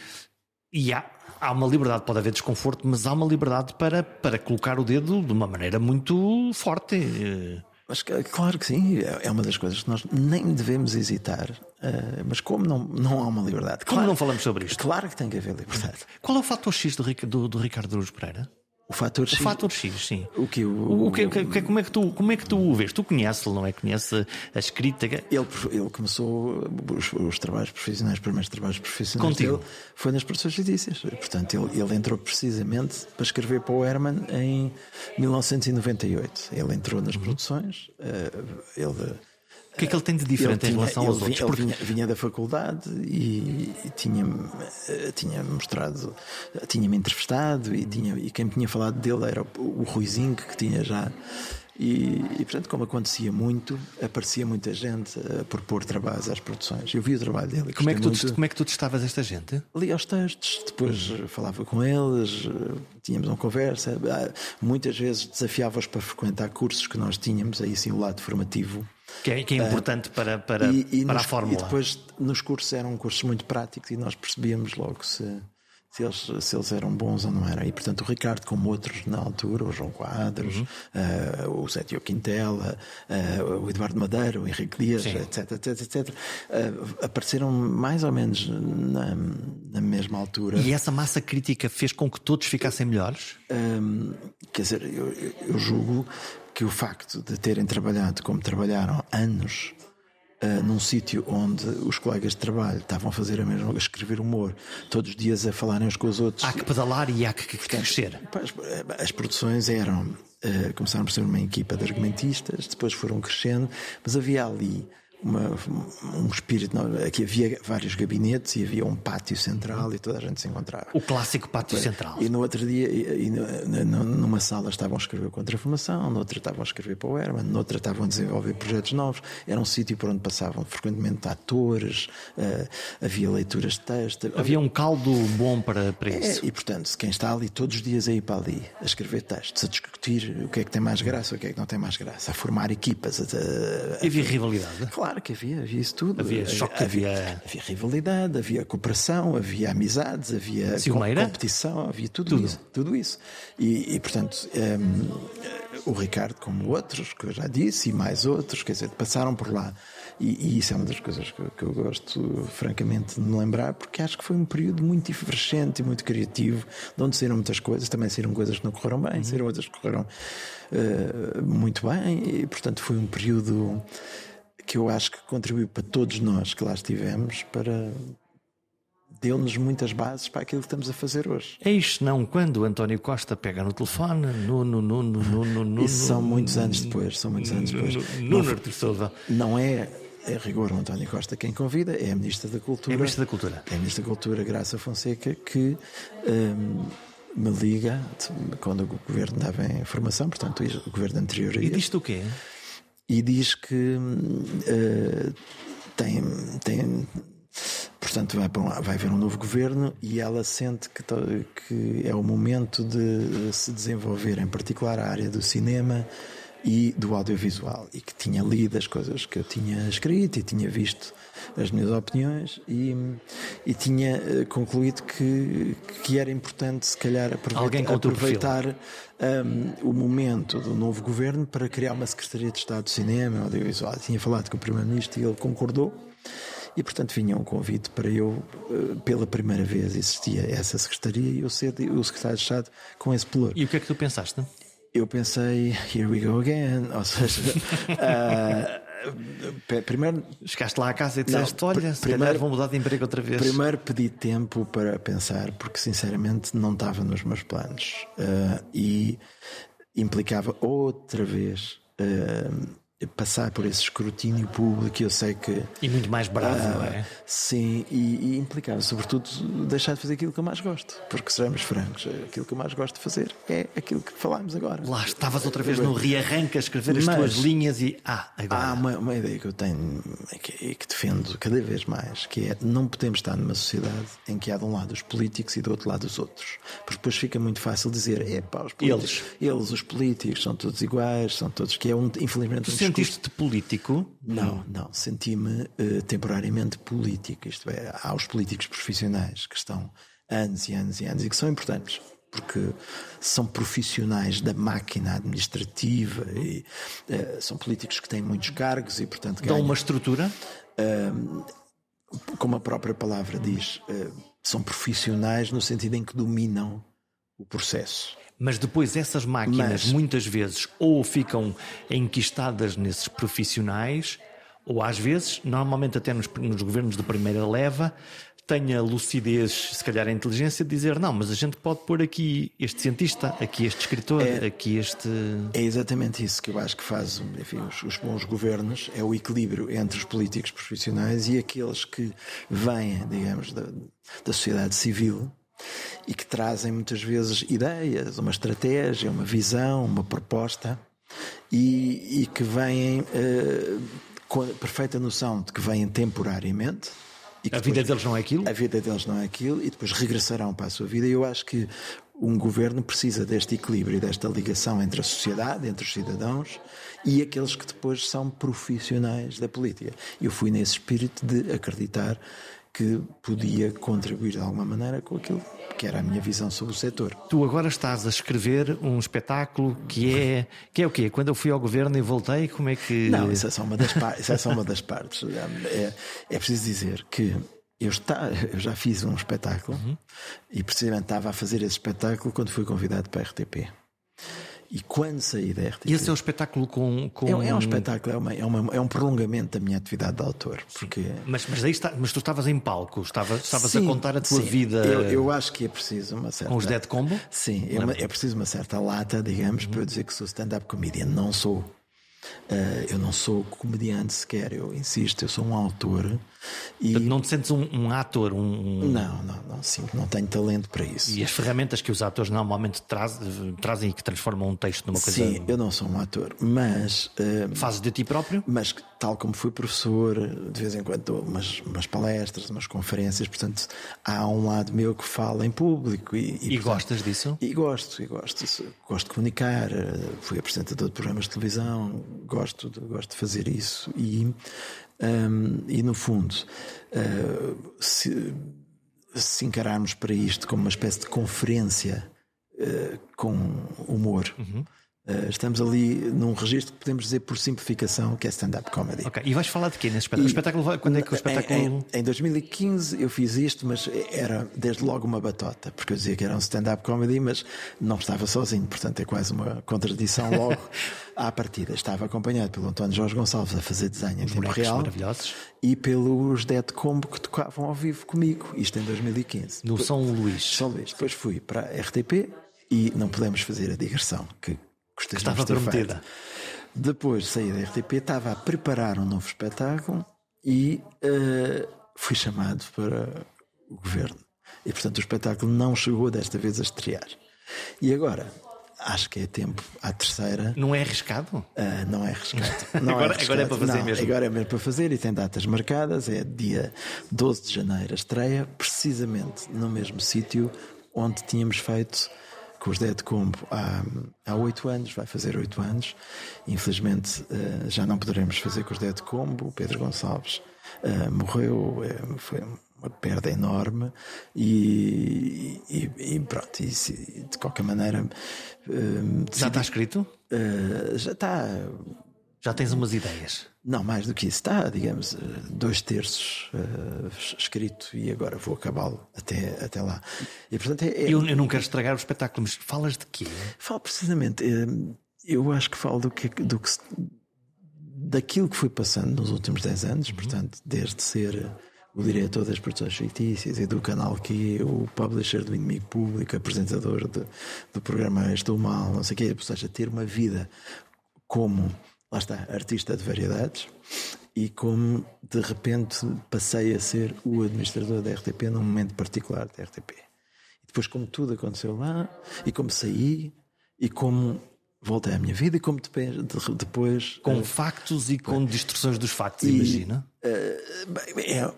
e, e há, há, uma liberdade, pode haver desconforto, mas há uma liberdade para, para colocar o dedo de uma maneira muito forte. Mas claro que sim, é, é uma das coisas que nós nem devemos hesitar. Uh, mas como não, não há uma liberdade? Como não falamos sobre isto? Claro que tem que haver liberdade. Qual é o fator X do, do, do Ricardo Aruz Pereira? O fator X. O fator X, sim. O que o, o, que, o que, como é que tu como é que tu o vês? Tu conheces-lo, não é? Conhece a escrita? Ele ele começou os, os trabalhos profissionais, os primeiros trabalhos profissionais Contigo. dele foi nas produções fictícias. Portanto, ele, ele entrou precisamente para escrever para o Herman em 1998. Ele entrou nas uhum. produções. Uh, ele o que é que ele tem de diferente em relação aos outros? Ele Porque... vinha, vinha, da faculdade e, e tinha, eh, tinha mostrado, tinha-me entrevistado e, tinha, e quem me tinha falado dele era o, o Ruizinho, que tinha já. E, e, portanto, como acontecia muito, aparecia muita gente a propor trabalhos às produções. Eu vi o trabalho dele. Como é, que tu, muito... como é que tu testavas esta gente? Lia os textos, depois falava com eles, tínhamos uma conversa. Ah, muitas vezes desafiava-os para frequentar cursos que nós tínhamos, aí sim o lado formativo que é, que é importante uh, para, para, e, e para nos, a fórmula. E depois nos cursos eram cursos muito práticos e nós percebíamos logo se, se, eles, se eles eram bons ou não eram. E portanto o Ricardo, como outros na altura, o João Quadros, uhum. uh, o Zé Quintela, uh, o Eduardo Madeira, o Henrique Dias, etc, etc, etc, apareceram mais ou menos na, na mesma altura. E essa massa crítica fez com que todos ficassem melhores? Quer dizer, eu, eu julgo que o facto de terem trabalhado como trabalharam anos uh, num sítio onde os colegas de trabalho estavam a fazer a mesma, a escrever humor, todos os dias a falarem uns com os outros. Há que pedalar e há que, que Portanto, crescer. As, as produções eram. Uh, começaram por ser uma equipa de argumentistas, depois foram crescendo, mas havia ali uma, um espírito. Aqui havia vários gabinetes e havia um pátio central e toda a gente se encontrava. O clássico pátio central. E no outro dia, e, e, numa sala estavam a escrever contra a formação, noutra estavam a escrever para o Herman, noutra estavam a desenvolver projetos novos. Era um sítio por onde passavam frequentemente atores, uh, havia leituras de texto. Havia um caldo bom para, para é, isso. É, e portanto, quem está ali todos os dias a ir para ali, a escrever textos, a discutir o que é que tem mais graça, o que é que não tem mais graça, a formar equipas. A, a... Havia rivalidade? Claro Claro que havia, havia isso tudo. Havia choque, havia... havia, havia rivalidade, havia cooperação, havia amizades, havia competição, havia tudo, tudo. isso. Tudo isso. E, e portanto, um, ehm, o Ricardo, como outros, que eu já disse, e mais outros, quer dizer, passaram por lá. E, e isso é uma das coisas que, que, eu gosto, francamente, de me lembrar, porque acho que foi um período muito efervescente e muito criativo, de onde saíram muitas coisas, também saíram coisas que não correram bem, uhum. saíram outras que correram uh, muito bem, e portanto foi um período que eu acho que contribuiu para todos nós que lá estivemos para deu-nos muitas bases para aquilo que estamos a fazer hoje. É isto não quando o António Costa pega no telefone, no, no, no, no, no, no *laughs* Isso são muitos anos depois, são muitos anos depois. Nuno de Souza. Não é em rigor o António Costa quem convida, é a Ministra da Cultura. É a Ministra da Cultura. É a Ministra da Cultura, Graça Fonseca, que um, me liga quando o governo estava em formação, portanto, o governo anterior. E diz-te o quê? E diz que uh, tem, tem portanto vai, um, vai haver um novo governo e ela sente que, que é o momento de se desenvolver em particular a área do cinema e do audiovisual e que tinha lido as coisas que eu tinha escrito e tinha visto as minhas opiniões e, e tinha eh, concluído que, que era importante se calhar aproveitar, aproveitar um, o momento do novo governo para criar uma Secretaria de Estado de Cinema audiovisual. tinha falado com o Primeiro-Ministro e ele concordou E, portanto, vinha um convite para eu, eh, pela primeira vez, existia essa secretaria e eu ser o secretário de Estado com esse pelour. E o que é que tu pensaste? Eu pensei, here we go again. *laughs* Ou seja, uh, primeiro. Chegaste lá à casa e disseste: não, Olha, se primeiro, vou mudar de emprego outra vez. Primeiro pedi tempo para pensar, porque sinceramente não estava nos meus planos. Uh, e implicava outra vez. Uh, passar por esse escrutínio público, eu sei que. E muito mais bravo, uh, não é? Sim, e, e implicava, sobretudo, deixar de fazer aquilo que eu mais gosto. Porque sejamos francos, aquilo que eu mais gosto de fazer é aquilo que falámos agora. Lá estavas outra vez no rearranca a escrever as Mas, tuas linhas e. Ah, agora. Há uma, uma ideia que eu tenho e que, que, defendo cada vez mais, que é não podemos estar numa sociedade em que há de um lado os políticos e do outro lado os outros. Porque depois fica muito fácil dizer, é pá, os políticos. Eles. Eles, os políticos, são todos iguais, são todos. que é um, infelizmente, um sentiste-te político? Não, não. Senti-me uh, temporariamente político. Isto é, há os políticos profissionais que estão anos e anos e anos e que são importantes porque são profissionais da máquina administrativa e uh, são políticos que têm muitos cargos e, portanto, dão ganham, uma estrutura. Uh, como a própria palavra diz, uh, são profissionais no sentido em que dominam o processo. Mas depois essas máquinas Mas... muitas vezes ou ficam enquistadas nesses profissionais, ou às vezes, normalmente até nos, nos governos de primeira leva, tenha lucidez, se calhar a inteligência de dizer não, mas a gente pode pôr aqui este cientista, aqui este escritor, é, aqui este. É exatamente isso que eu acho que faz enfim, os, os, bons governos, é o equilíbrio entre os políticos profissionais e aqueles que vêm, digamos, da, da sociedade civil e que trazem muitas vezes ideias, uma estratégia, uma visão, uma proposta e, e que vêm uh, com a perfeita noção de que vêm temporariamente. a depois, vida deles não é aquilo? A vida deles não é aquilo e depois regressarão para a sua vida. E eu acho que um governo precisa deste equilíbrio, desta ligação entre a sociedade, entre os cidadãos e aqueles que depois são profissionais da política. Eu fui nesse espírito de acreditar que podia contribuir de alguma maneira com aquilo que era a minha visão sobre o setor. Tu agora estás a escrever um espetáculo que é que é o quê? Quando eu fui ao governo e voltei, como é que Não, isso é só uma das, é só uma das partes. É, é preciso dizer que eu, está, eu já fiz um espetáculo uhum. e precisamente estava a fazer esse espetáculo quando fui convidado para a RTP. E quando saí da RTP. E esse é um espetáculo com. com... É, é, um espetáculo, é, uma, é, uma, é, um prolongamento da minha atividade de autor. Porque... Mas, mas, aí está, mas tu estavas em palco, estavas, estavas sim, a contar a tua sim. vida. Eu, eu, acho que é preciso uma certa. Com os Dead Combo? Sim, é, é preciso uma certa lata, digamos, uhum. para eu dizer que sou stand-up comedian. Não sou. Uh, eu não sou comediante sequer, eu insisto, eu sou um autor. E... Não te sentes um, um ator? Um... Não, não, não, sim, não tenho talento para isso. E as ferramentas que os atores normalmente traz, trazem e que transformam um texto numa coisa. Sim, eu não sou um ator, mas. Uh... Fazes de ti próprio? Mas, tal como fui professor, de vez em quando dou umas, umas palestras, umas conferências, portanto, há um lado meu que fala em público. E, e, e portanto, gostas disso? E gosto, e gosto. Gosto de comunicar, eh, fui apresentador de programas de televisão, gosto de, gosto de fazer isso. E um, e, no fundo, uh, se, se, encararmos para isto como uma espécie de conferência uh, com humor. Uhum. Uh, estamos ali num registro que podemos dizer por simplificação que é stand-up comedy. Ok, e vais falar de quê nesse espetáculo? E, o espetáculo quando é que o espetáculo. Em, em, 2015 eu fiz isto, mas era desde logo uma batota, porque eu dizia que era um stand-up comedy, mas não estava sozinho, portanto é quase uma contradição logo *laughs* à partida. Estava acompanhado pelo António Jorge Gonçalves a fazer desenho em tempo real e pelos Dead Combo que tocavam ao vivo comigo, isto em 2015. No São Luís. São Luís. Depois fui para a RTP e não podemos fazer a digressão que que estava prometida. Depois saí da RTP, estava a preparar um novo espetáculo e uh, fui chamado para o governo. E portanto o espetáculo não chegou desta vez a estrear. E agora, acho que é tempo à terceira. Não é arriscado? Uh, não é arriscado. *laughs* Não agora, é arriscado. agora é para fazer não, mesmo. Agora é mesmo para fazer e tem datas marcadas. É dia 12 de janeiro a estreia, precisamente no mesmo sítio onde tínhamos feito com os Dead Combo há oito anos, vai fazer oito anos. Infelizmente uh, já não poderemos fazer com os Dead Combo. O Pedro Gonçalves uh, morreu, uh, foi uma perda enorme e, e, e pronto, e, de qualquer maneira. já está escrito? já está. Já tens umas ideias? Não, mais do que isso. Está, digamos, dois terços uh, escrito e agora vou acabá-lo até, até lá. E, portanto, é, é... Eu, eu, não quero estragar o espetáculo, mas falas de quê? Falo precisamente. Eu acho que falo do que, do que daquilo que foi passando nos últimos 10 anos, uhum. portanto, desde ser o diretor das produções fictícias e do canal que o publisher do Inimigo Público, apresentador de, do programa Estou Mal, não sei o quê, ou seja, ter uma vida como lá está, artista de variedades, e como de repente passei a ser o administrador da RTP num momento particular da RTP. E depois, como tudo aconteceu lá, e como saí, e como voltei à minha vida, e como depois. depois com uh, factos e com distorções dos factos, e, imagina. Uh, é,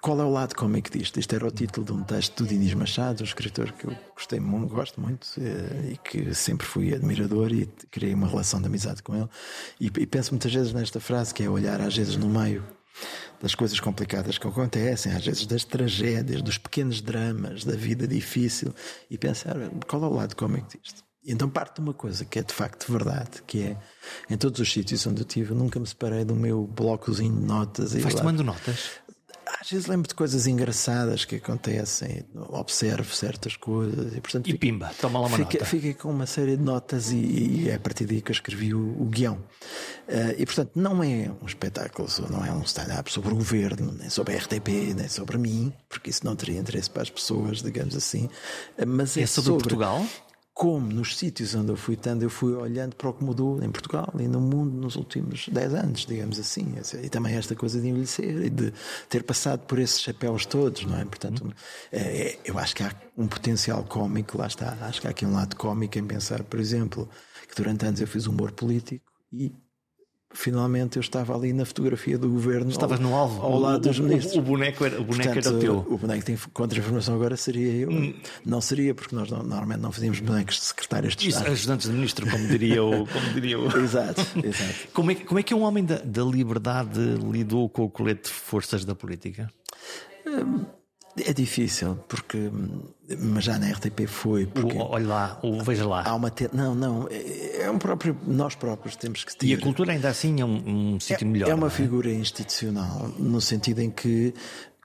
qual é o lado cómico disto? Isto era o título de um texto do Dinis Machado, um escritor que eu gostei muito, gosto muito eh, e que sempre fui admirador e criei uma relação de amizade com ele. E, e penso muitas vezes nesta frase que é olhar às vezes no meio das coisas complicadas que acontecem, às vezes das tragédias, dos pequenos dramas, da vida difícil e pensar qual é o lado cómico disto. Então parte de uma coisa que é de facto verdade, que é em todos os sítios onde eu tive, eu nunca me separei do meu blocozinho de notas. Vais tomando notas? Às vezes lembro de coisas engraçadas que acontecem, observo certas coisas e, portanto, e fico, pimba, toma lá uma fiquei, nota. Fiquei com uma série de notas e, e, é a partir daí que eu escrevi o, o guião. Uh, e portanto, não é um espetáculo, não é um stand-up sobre o governo, nem sobre a RTP, nem sobre mim, porque isso não teria interesse para as pessoas, digamos assim. Uh, mas é, é sobre, sobre Portugal? Como nos sítios onde eu fui estando, eu fui olhando para o que mudou em Portugal e no mundo nos últimos 10 anos, digamos assim. E também esta coisa de envelhecer e de ter passado por esses chapéus todos, não é? Portanto, é, é, eu acho que há um potencial cómico, lá está. Acho que há aqui um lado cómico em pensar, por exemplo, que durante anos eu fiz humor político e finalmente eu estava ali na fotografia do governo. Estavas ao, no alvo, ao lado o, dos ministros. O, o, boneco era, o boneco Portanto, era teu. O boneco tem contra-informação agora seria eu. Hum. Não seria, porque nós normalmente não fazíamos bonecos de secretários de Estado. Isso, ajudantes de ministro, como diria o. Como diria o... *laughs* exato, exato. Como é, como é que um homem da, da liberdade lidou com o colete de forças da política? Hum, é difícil, porque. Mas já na RTP foi. Porque o, olha lá, o veja lá. Há uma te... Não, não. É, é um próprio. Nós próprios temos que ter. E a cultura ainda assim é um, um sítio é, melhor. É uma é? figura institucional, no sentido em que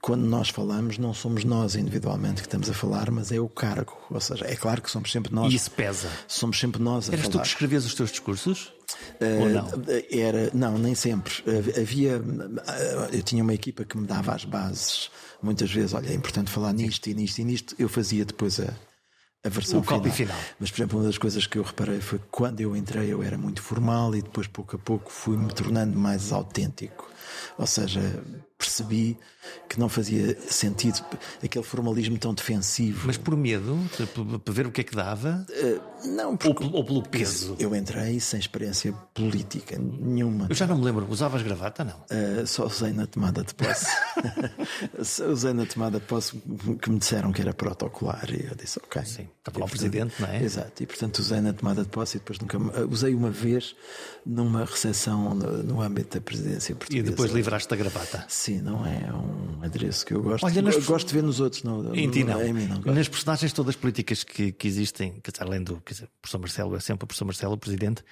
quando nós falamos, não somos nós individualmente que estamos a falar, mas é o cargo. Ou seja, é claro que somos sempre nós. E isso pesa. Somos sempre nós a Eras falar. tu que escrevias os teus discursos? Uh, Ou não? Era, não, nem sempre. Havia. Eu tinha uma equipa que me dava as bases muitas vezes, olha, é importante falar nisto e nisto e nisto. Eu fazia depois a, a versão o final. final. Mas, por exemplo, uma das coisas que eu reparei foi que quando eu entrei eu era muito formal e depois, pouco a pouco, fui-me tornando mais autêntico. Ou seja, percebi que não fazia sentido aquele formalismo tão defensivo. Mas por medo, para ver o que é que dava? Uh, não, porque, ou, ou, pelo peso? Eu entrei sem experiência política nenhuma. Eu já não me lembro, usavas gravata, não? Uh, só usei na tomada de posse. *laughs* usei na tomada de posse que me disseram que era protocolar e eu disse, ok. Sim, estava lá o presidente, não é? Exato, e portanto usei na tomada de posse e depois nunca. Usei uma vez numa recepção no, no âmbito da presidência portuguesa. Depois livraste da gravata? Sim, não é um adereço que eu gosto. Olha, nas... gosto de ver nos outros, não, em ti não. Em mim, não nas personagens todas políticas que, que existem, que, além do quer dizer, o professor Marcelo, é sempre o professor Marcelo, o presidente,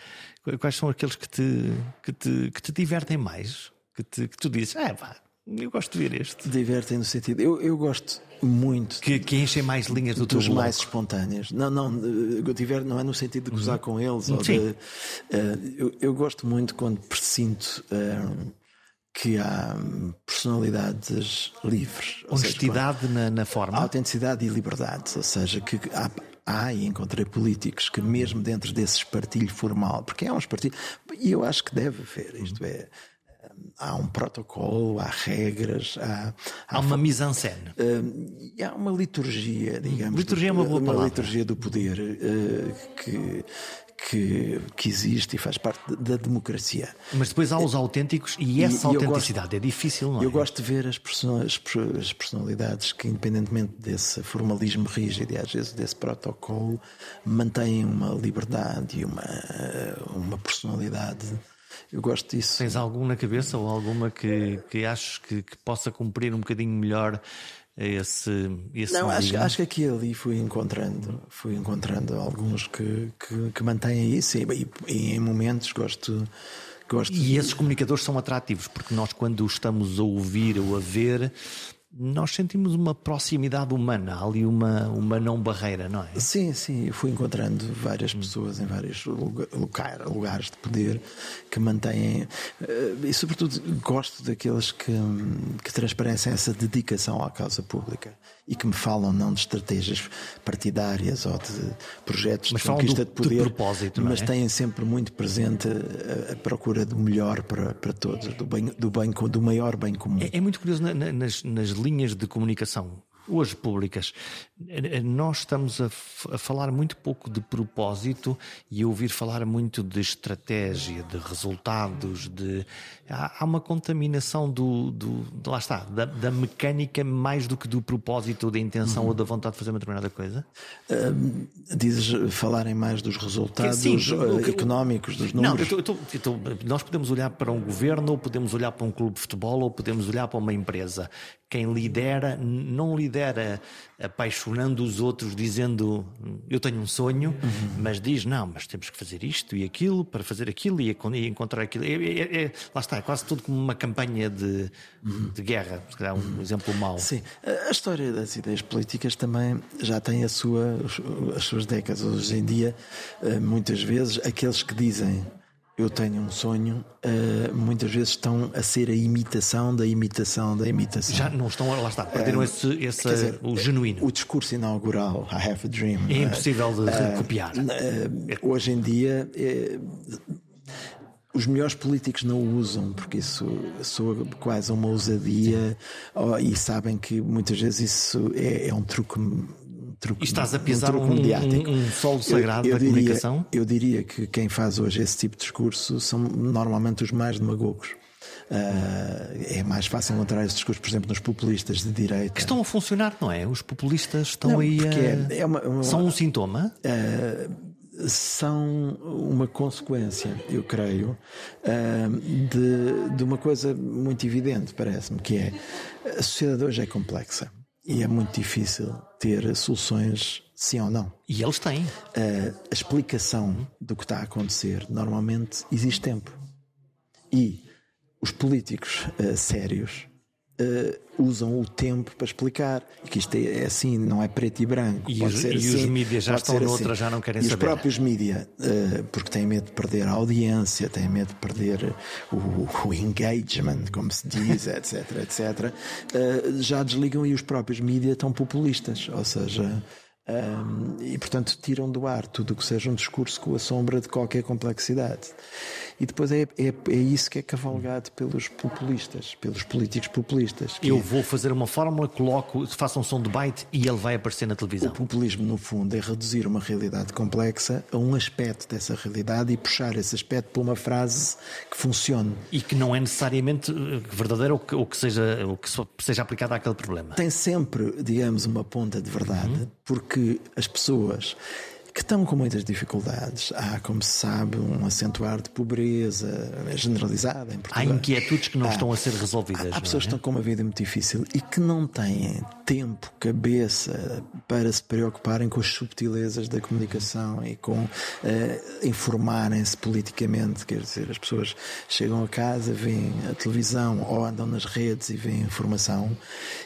quais são aqueles que te, que te, que te divertem mais? Que, te, que tu dizes, ah, pá, eu gosto de ver este. Divertem no sentido. Eu, eu gosto muito. Que, que enchem mais linhas do dos teu mais espontâneos. Não, não, eu tiver, não é no sentido de gozar uhum. com eles. Ou de, uh, eu, eu, gosto muito quando presinto. Uh, que há personalidades livres. Honestidade seja, na, na, forma. Autenticidade e liberdade. Ou seja, que há, há e encontrei políticos que, mesmo dentro desse espartilho formal, porque é um espartilho, e eu acho que deve haver, isto é. Há um protocolo, há regras, há, há, há uma mise en scène. Uh, há uma liturgia, digamos. Liturgia do, é uma boa palavra. Uma liturgia do poder uh, que, que, que existe e faz parte da democracia. Mas depois há os autênticos e essa e, autenticidade gosto, é difícil, não é? Eu gosto de ver as, as personalidades que, independentemente desse formalismo rígido e às vezes desse protocolo, mantêm uma liberdade e uma, uma personalidade. Eu gosto disso. Tens algum na cabeça ou alguma que, que achas que, que possa cumprir um bocadinho melhor esse, esse Não, acho, acho, que aqui ali fui encontrando, fui encontrando alguns que, que, que mantêm isso. E, e, e, em momentos gosto, Gosto e esses comunicadores são atrativos, porque nós, quando estamos a ouvir ou a ver, nós sentimos uma proximidade humana, ali uma, uma não barreira, não é? Sim, sim. Eu fui encontrando várias pessoas em vários lugar, lugares de poder que mantêm. Eh, e, sobretudo, gosto daqueles que, que transparecem essa dedicação à causa pública e que me falam não de estratégias partidárias ou de projetos mas de conquista do, de poder, de propósito, mas é? têm sempre muito presente a, a, procura do melhor para, para todos, do, bem, do, bem, do maior bem comum. É, é muito curioso na, nas, nas linhas de comunicação hoje públicas, nós estamos a, a, falar muito pouco de propósito e a ouvir falar muito de estratégia, de resultados, de há, uma contaminação do, do lá está, da, da, mecânica mais do que do propósito, ou da intenção uhum. ou da vontade de fazer uma determinada coisa. Uh, dizes falarem mais dos resultados Sim, uh, económicos, dos números. Não, eu tô, eu tô, nós podemos olhar para um governo, ou podemos olhar para um clube de futebol, ou podemos olhar para uma empresa. Quem lidera não lidera apaixonando os outros, dizendo eu tenho um sonho, uhum. mas diz não, mas temos que fazer isto e aquilo para fazer aquilo e, encontrar aquilo. É, é, é, lá está, é quase tudo como uma campanha de, uhum. de guerra, se calhar um uhum. exemplo mau. Sim, a história das ideias políticas também já tem a sua, as suas décadas. Hoje em dia, eh, muitas vezes, aqueles que dizem eu tenho um sonho, uh, muitas vezes estão a ser a imitação da imitação da imitação. Já não estão, lá está, perderam uh, esse, esse dizer, o genuíno. O discurso inaugural, I have a dream. É impossível de uh, copiar. hoje em dia, os melhores políticos não o usam, porque isso soa quase uma ousadia, oh, e sabem que muitas vezes isso é, é um truque truque. E estás a pisar um, um, um, um solo sagrado eu, eu da diria, comunicação? Eu diria que quem faz hoje esse tipo de discurso são normalmente os mais demagogos. Uh, é mais fácil encontrar esse discurso, por exemplo, nos populistas de direita. Que estão a funcionar, não é? Os populistas estão não, aí a... é, é uma, uma, São um sintoma? Uh, são uma consequência, eu creio, uh, de, de uma coisa muito evidente, parece-me, que é a sociedade hoje é complexa. E é muito difícil ter soluções sim ou não. E eles têm. Uh, a explicação do que está a acontecer normalmente existe tempo. E os políticos uh, sérios uh, usam o tempo para explicar que isto é, é, assim, não é preto e branco. E, os, e assim, os mídias já estão noutra, assim. já não querem e saber. os próprios mídias, uh, porque têm medo de perder a audiência, têm medo de perder o, o engagement, como se diz, etc, etc, uh, já desligam e os próprios mídias estão populistas, ou seja. Um, e portanto tiram do ar tudo o que seja um discurso com a sombra de qualquer complexidade. E depois é, é, é isso que é cavalgado pelos populistas, pelos políticos populistas. Eu é, vou fazer uma fórmula, coloco, faço um som de byte e ele vai aparecer na televisão. O populismo, no fundo, é reduzir uma realidade complexa a um aspecto dessa realidade e puxar esse aspecto para uma frase que funcione. E que não é necessariamente eh, verdadeira ou que, ou que seja, ou que seja aplicada àquele problema. Tem sempre, digamos, uma ponta de verdade, uhum. porque as pessoas que estão com muitas dificuldades. Há, como se sabe, um acentuar de pobreza generalizada em Portugal. Há inquietudes que não há, estão a ser resolvidas. Há, há pessoas é? que estão com uma vida muito difícil e que não têm tempo, cabeça para se preocuparem com as subtilezas da comunicação e com uh, informarem-se politicamente. Quer dizer, as pessoas chegam a casa, veem a televisão ou andam nas redes e veem informação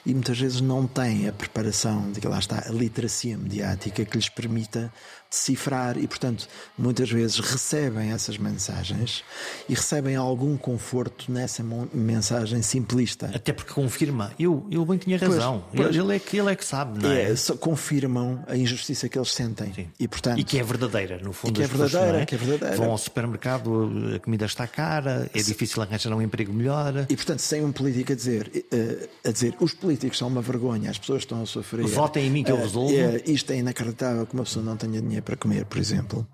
e muitas vezes não têm a preparação de que lá está a literacia mediática que lhes permita decifrar e, portanto, muitas vezes recebem essas mensagens e recebem algum conforto nessa mensagem simplista. Até porque confirma, eu, eu bem tinha razão. Pois, pois, ele, é que, ele é que sabe, não é? é confirmam a injustiça que eles sentem. Sim. E, portanto, e que é verdadeira, no fundo. Que é verdadeira, é? que é verdadeira. Vão ao supermercado, a comida está cara, é difícil arranjar um emprego melhor. E, portanto, sem um político a dizer, eh, a dizer os políticos são uma vergonha, as pessoas estão a sofrer. Votem em mim que eu eh, resolvo. Isto é inacreditável que uma pessoa não tenha dinheiro para comer, por exemplo,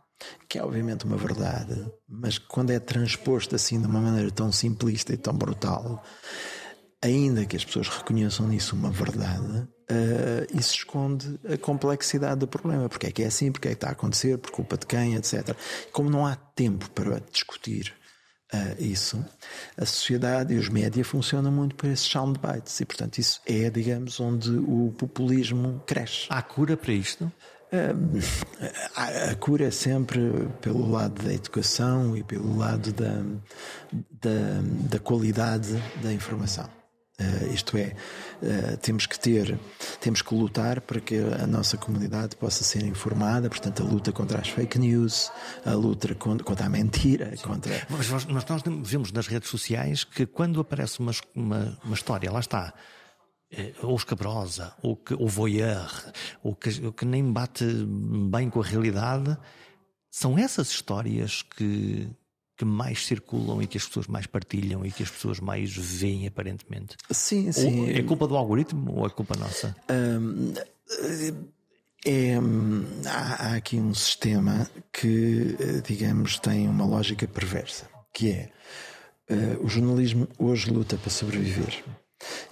que é obviamente uma verdade, mas quando é transposto assim de uma maneira tão simplista e tão brutal, ainda que as pessoas reconheçam nisso uma verdade, uh, isso esconde a complexidade do problema. Porque é que é assim, porque é que está a acontecer, por culpa de quem, etc. Como não há tempo para discutir uh, isso, a sociedade e os médias funcionam muito por esses soundbites e, portanto, isso é, digamos, onde o populismo cresce. Há cura para isto? A cura é sempre pelo lado da educação e pelo lado da, da, da qualidade da informação. Uh, isto é, uh, temos que ter, temos que lutar para que a nossa comunidade possa ser informada, portanto, a luta contra as fake news, a luta contra, contra a mentira. Contra... Mas nós, nós, vemos nas redes sociais que quando aparece uma, uma, uma história, lá está, ou escabrosa, ou, que, ou voyeur, ou que, ou que nem bate bem com a realidade, são essas histórias que, que mais circulam e que as pessoas mais partilham e que as pessoas mais veem aparentemente. Sim, sim. Ou é culpa do algoritmo ou é culpa nossa? Um, é, há, há, aqui um sistema que, digamos, tem uma lógica perversa, que é uh, o jornalismo hoje luta para sobreviver.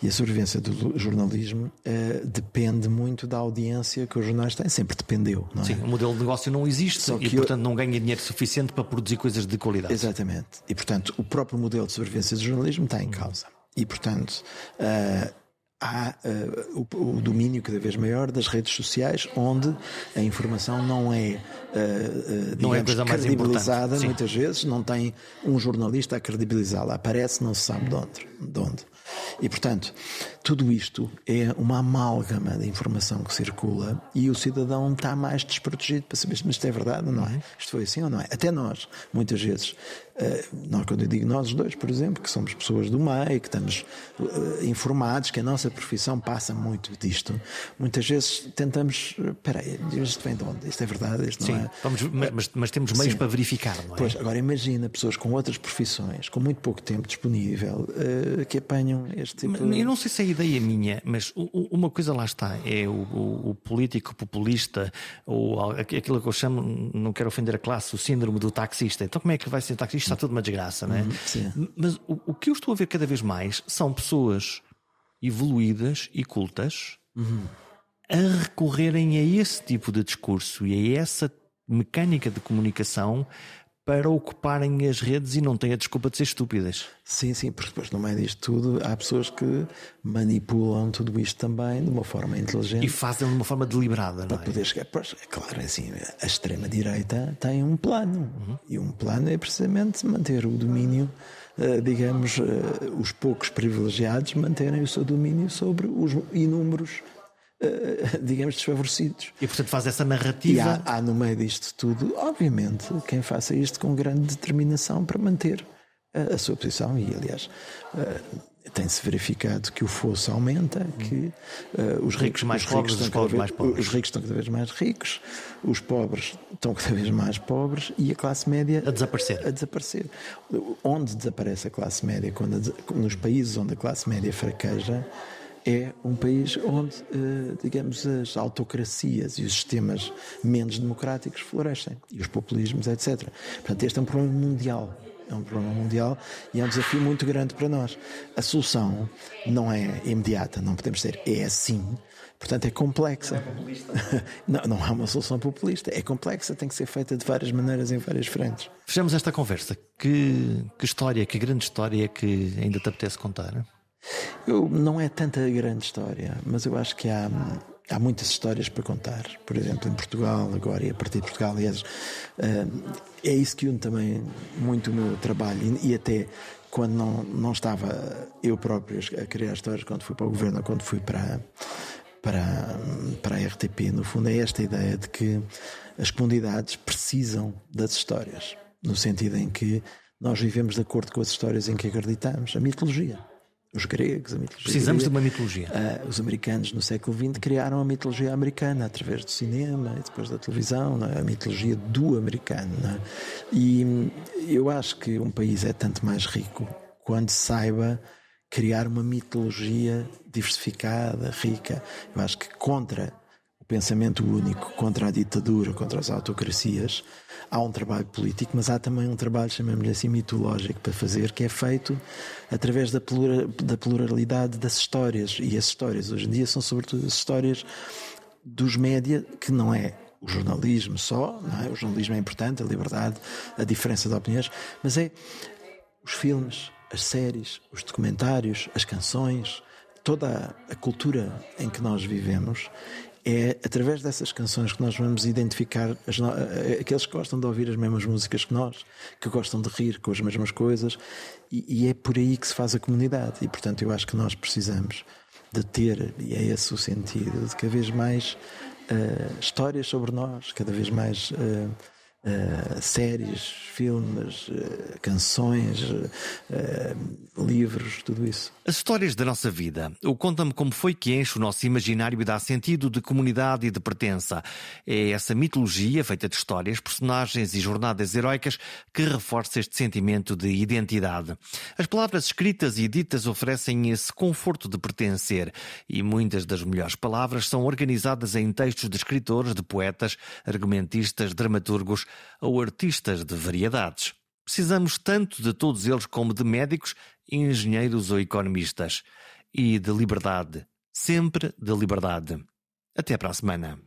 E a sobrevivência do jornalismo uh, depende muito da audiência que os jornais têm. Sempre dependeu. É? Sim, o modelo de negócio não existe e, portanto, eu... não ganha dinheiro suficiente para produzir coisas de qualidade. Exatamente. E, portanto, o próprio modelo de sobrevivência do jornalismo está em causa. E, portanto, uh, há uh, o, o, domínio cada vez maior das redes sociais, onde a informação não é, uh, uh, não é credibilizada muitas vezes, não tem um jornalista a credibilizá-la, aparece, não se sabe de onde. De onde. E, portanto, tudo isto é uma amálgama de informação que circula e o cidadão está mais desprotegido para saber se isto é verdade ou não é. Isto foi assim ou não é. Até nós, muitas vezes, nós, quando eu digo nós dois, por exemplo, que somos pessoas do meio, que estamos uh, informados, que a nossa profissão passa muito disto, muitas vezes tentamos, espera aí, isto vem de onde? Isto é verdade? Isto Sim, não é? Vamos, mas, mas, temos meios Sim. para verificar, não é? Pois, agora imagina pessoas com outras profissões, com muito pouco tempo disponível, que apanham este tipo de... Eu não sei se é a ideia minha, mas uma coisa lá está, é o, o, o político populista, ou aquilo que eu chamo, não quero ofender a classe, o síndrome do taxista. Então como é que vai ser taxista? Está tudo uma desgraça, não é? Uhum, mas o, o, que eu estou a ver cada vez mais são pessoas evoluídas e cultas uhum. a recorrerem a esse tipo de discurso e a essa mecânica de comunicação para ocuparem as redes e não têm a desculpa de ser estúpidas. Sim, sim, porque depois no meio disto tudo há pessoas que manipulam tudo isto também de uma forma inteligente. E fazem de uma forma deliberada, para não é? poder chegar. Pois, é claro, é assim, a extrema-direita tem um plano. Uhum. E um plano é precisamente manter o domínio, eh, digamos, eh, os poucos privilegiados manterem o seu domínio sobre os inúmeros digamos, desfavorecidos. E portanto faz essa narrativa. E há, há, no meio disto tudo, obviamente, quem faça isto com grande determinação para manter a, a sua posição. E aliás, uh, tem-se verificado que o fosso aumenta, que uh, os ricos mais os pobres, ricos os pobres mais pobres. Os ricos estão cada vez mais ricos, os pobres estão cada vez mais pobres e a classe média a desaparecer. A desaparecer. Onde desaparece a classe média? Quando a, nos países onde a classe média fraqueja é um país onde, eh, digamos, as autocracias e os sistemas menos democráticos florescem, e os populismos, etc. Portanto, este é um problema mundial. É um problema mundial e é um desafio muito grande para nós. A solução não é imediata, não podemos ter, é assim. Portanto, é complexa. Não, é *laughs* não, não há uma solução populista. É complexa, tem que ser feita de várias maneiras, em várias frentes. Fechamos esta conversa. Que, que história, que grande história é que ainda te apetece contar? Eu, não é tanta grande história, mas eu acho que há, há muitas histórias para contar. Por exemplo, em Portugal, agora, e a partir de Portugal, aliás, eh, é isso que une também muito o meu trabalho. E, até quando não, não estava eu próprio a criar histórias, quando fui para o governo ou quando fui para, para, para a RTP, no fundo, é esta ideia de que as comunidades precisam das histórias, no sentido em que nós vivemos de acordo com as histórias em que acreditamos, a mitologia os gregos, a mitologia. Precisamos grega. de uma mitologia. Uh, os americanos no século XX criaram a mitologia americana através do cinema e depois da televisão, é? a mitologia do americano. É? E eu acho que um país é tanto mais rico quando saiba criar uma mitologia diversificada, rica. Eu acho que contra o pensamento único, contra a ditadura, contra as autocracias, há um trabalho político, mas há também um trabalho, chamamos-lhe assim, mitológico para fazer, que é feito através da, da pluralidade das histórias. E as histórias hoje em dia são sobretudo as histórias dos média, que não é o jornalismo só, é? o jornalismo é importante, a liberdade, a diferença de opiniões, mas é os filmes, as séries, os documentários, as canções, toda a cultura em que nós vivemos é através dessas canções que nós vamos identificar as, aqueles que gostam de ouvir as mesmas músicas que nós, que gostam de rir com as mesmas coisas, e, e é por aí que se faz a comunidade. E portanto, eu acho que nós precisamos de ter, e é esse o sentido, de cada vez mais uh, histórias sobre nós, cada vez mais. Uh, Uh, séries, filmes, uh, canções, uh, livros, tudo isso. As histórias da nossa vida, o conta-me como foi que enche o nosso imaginário e dá sentido de comunidade e de pertença. É essa mitologia feita de histórias, personagens e jornadas heroicas que reforça este sentimento de identidade. As palavras escritas e ditas oferecem esse conforto de pertencer e muitas das melhores palavras são organizadas em textos de escritores, de poetas, argumentistas, dramaturgos ou artistas de variedades. Precisamos tanto de todos eles como de médicos, engenheiros ou economistas. E de liberdade, sempre de liberdade. Até para a semana.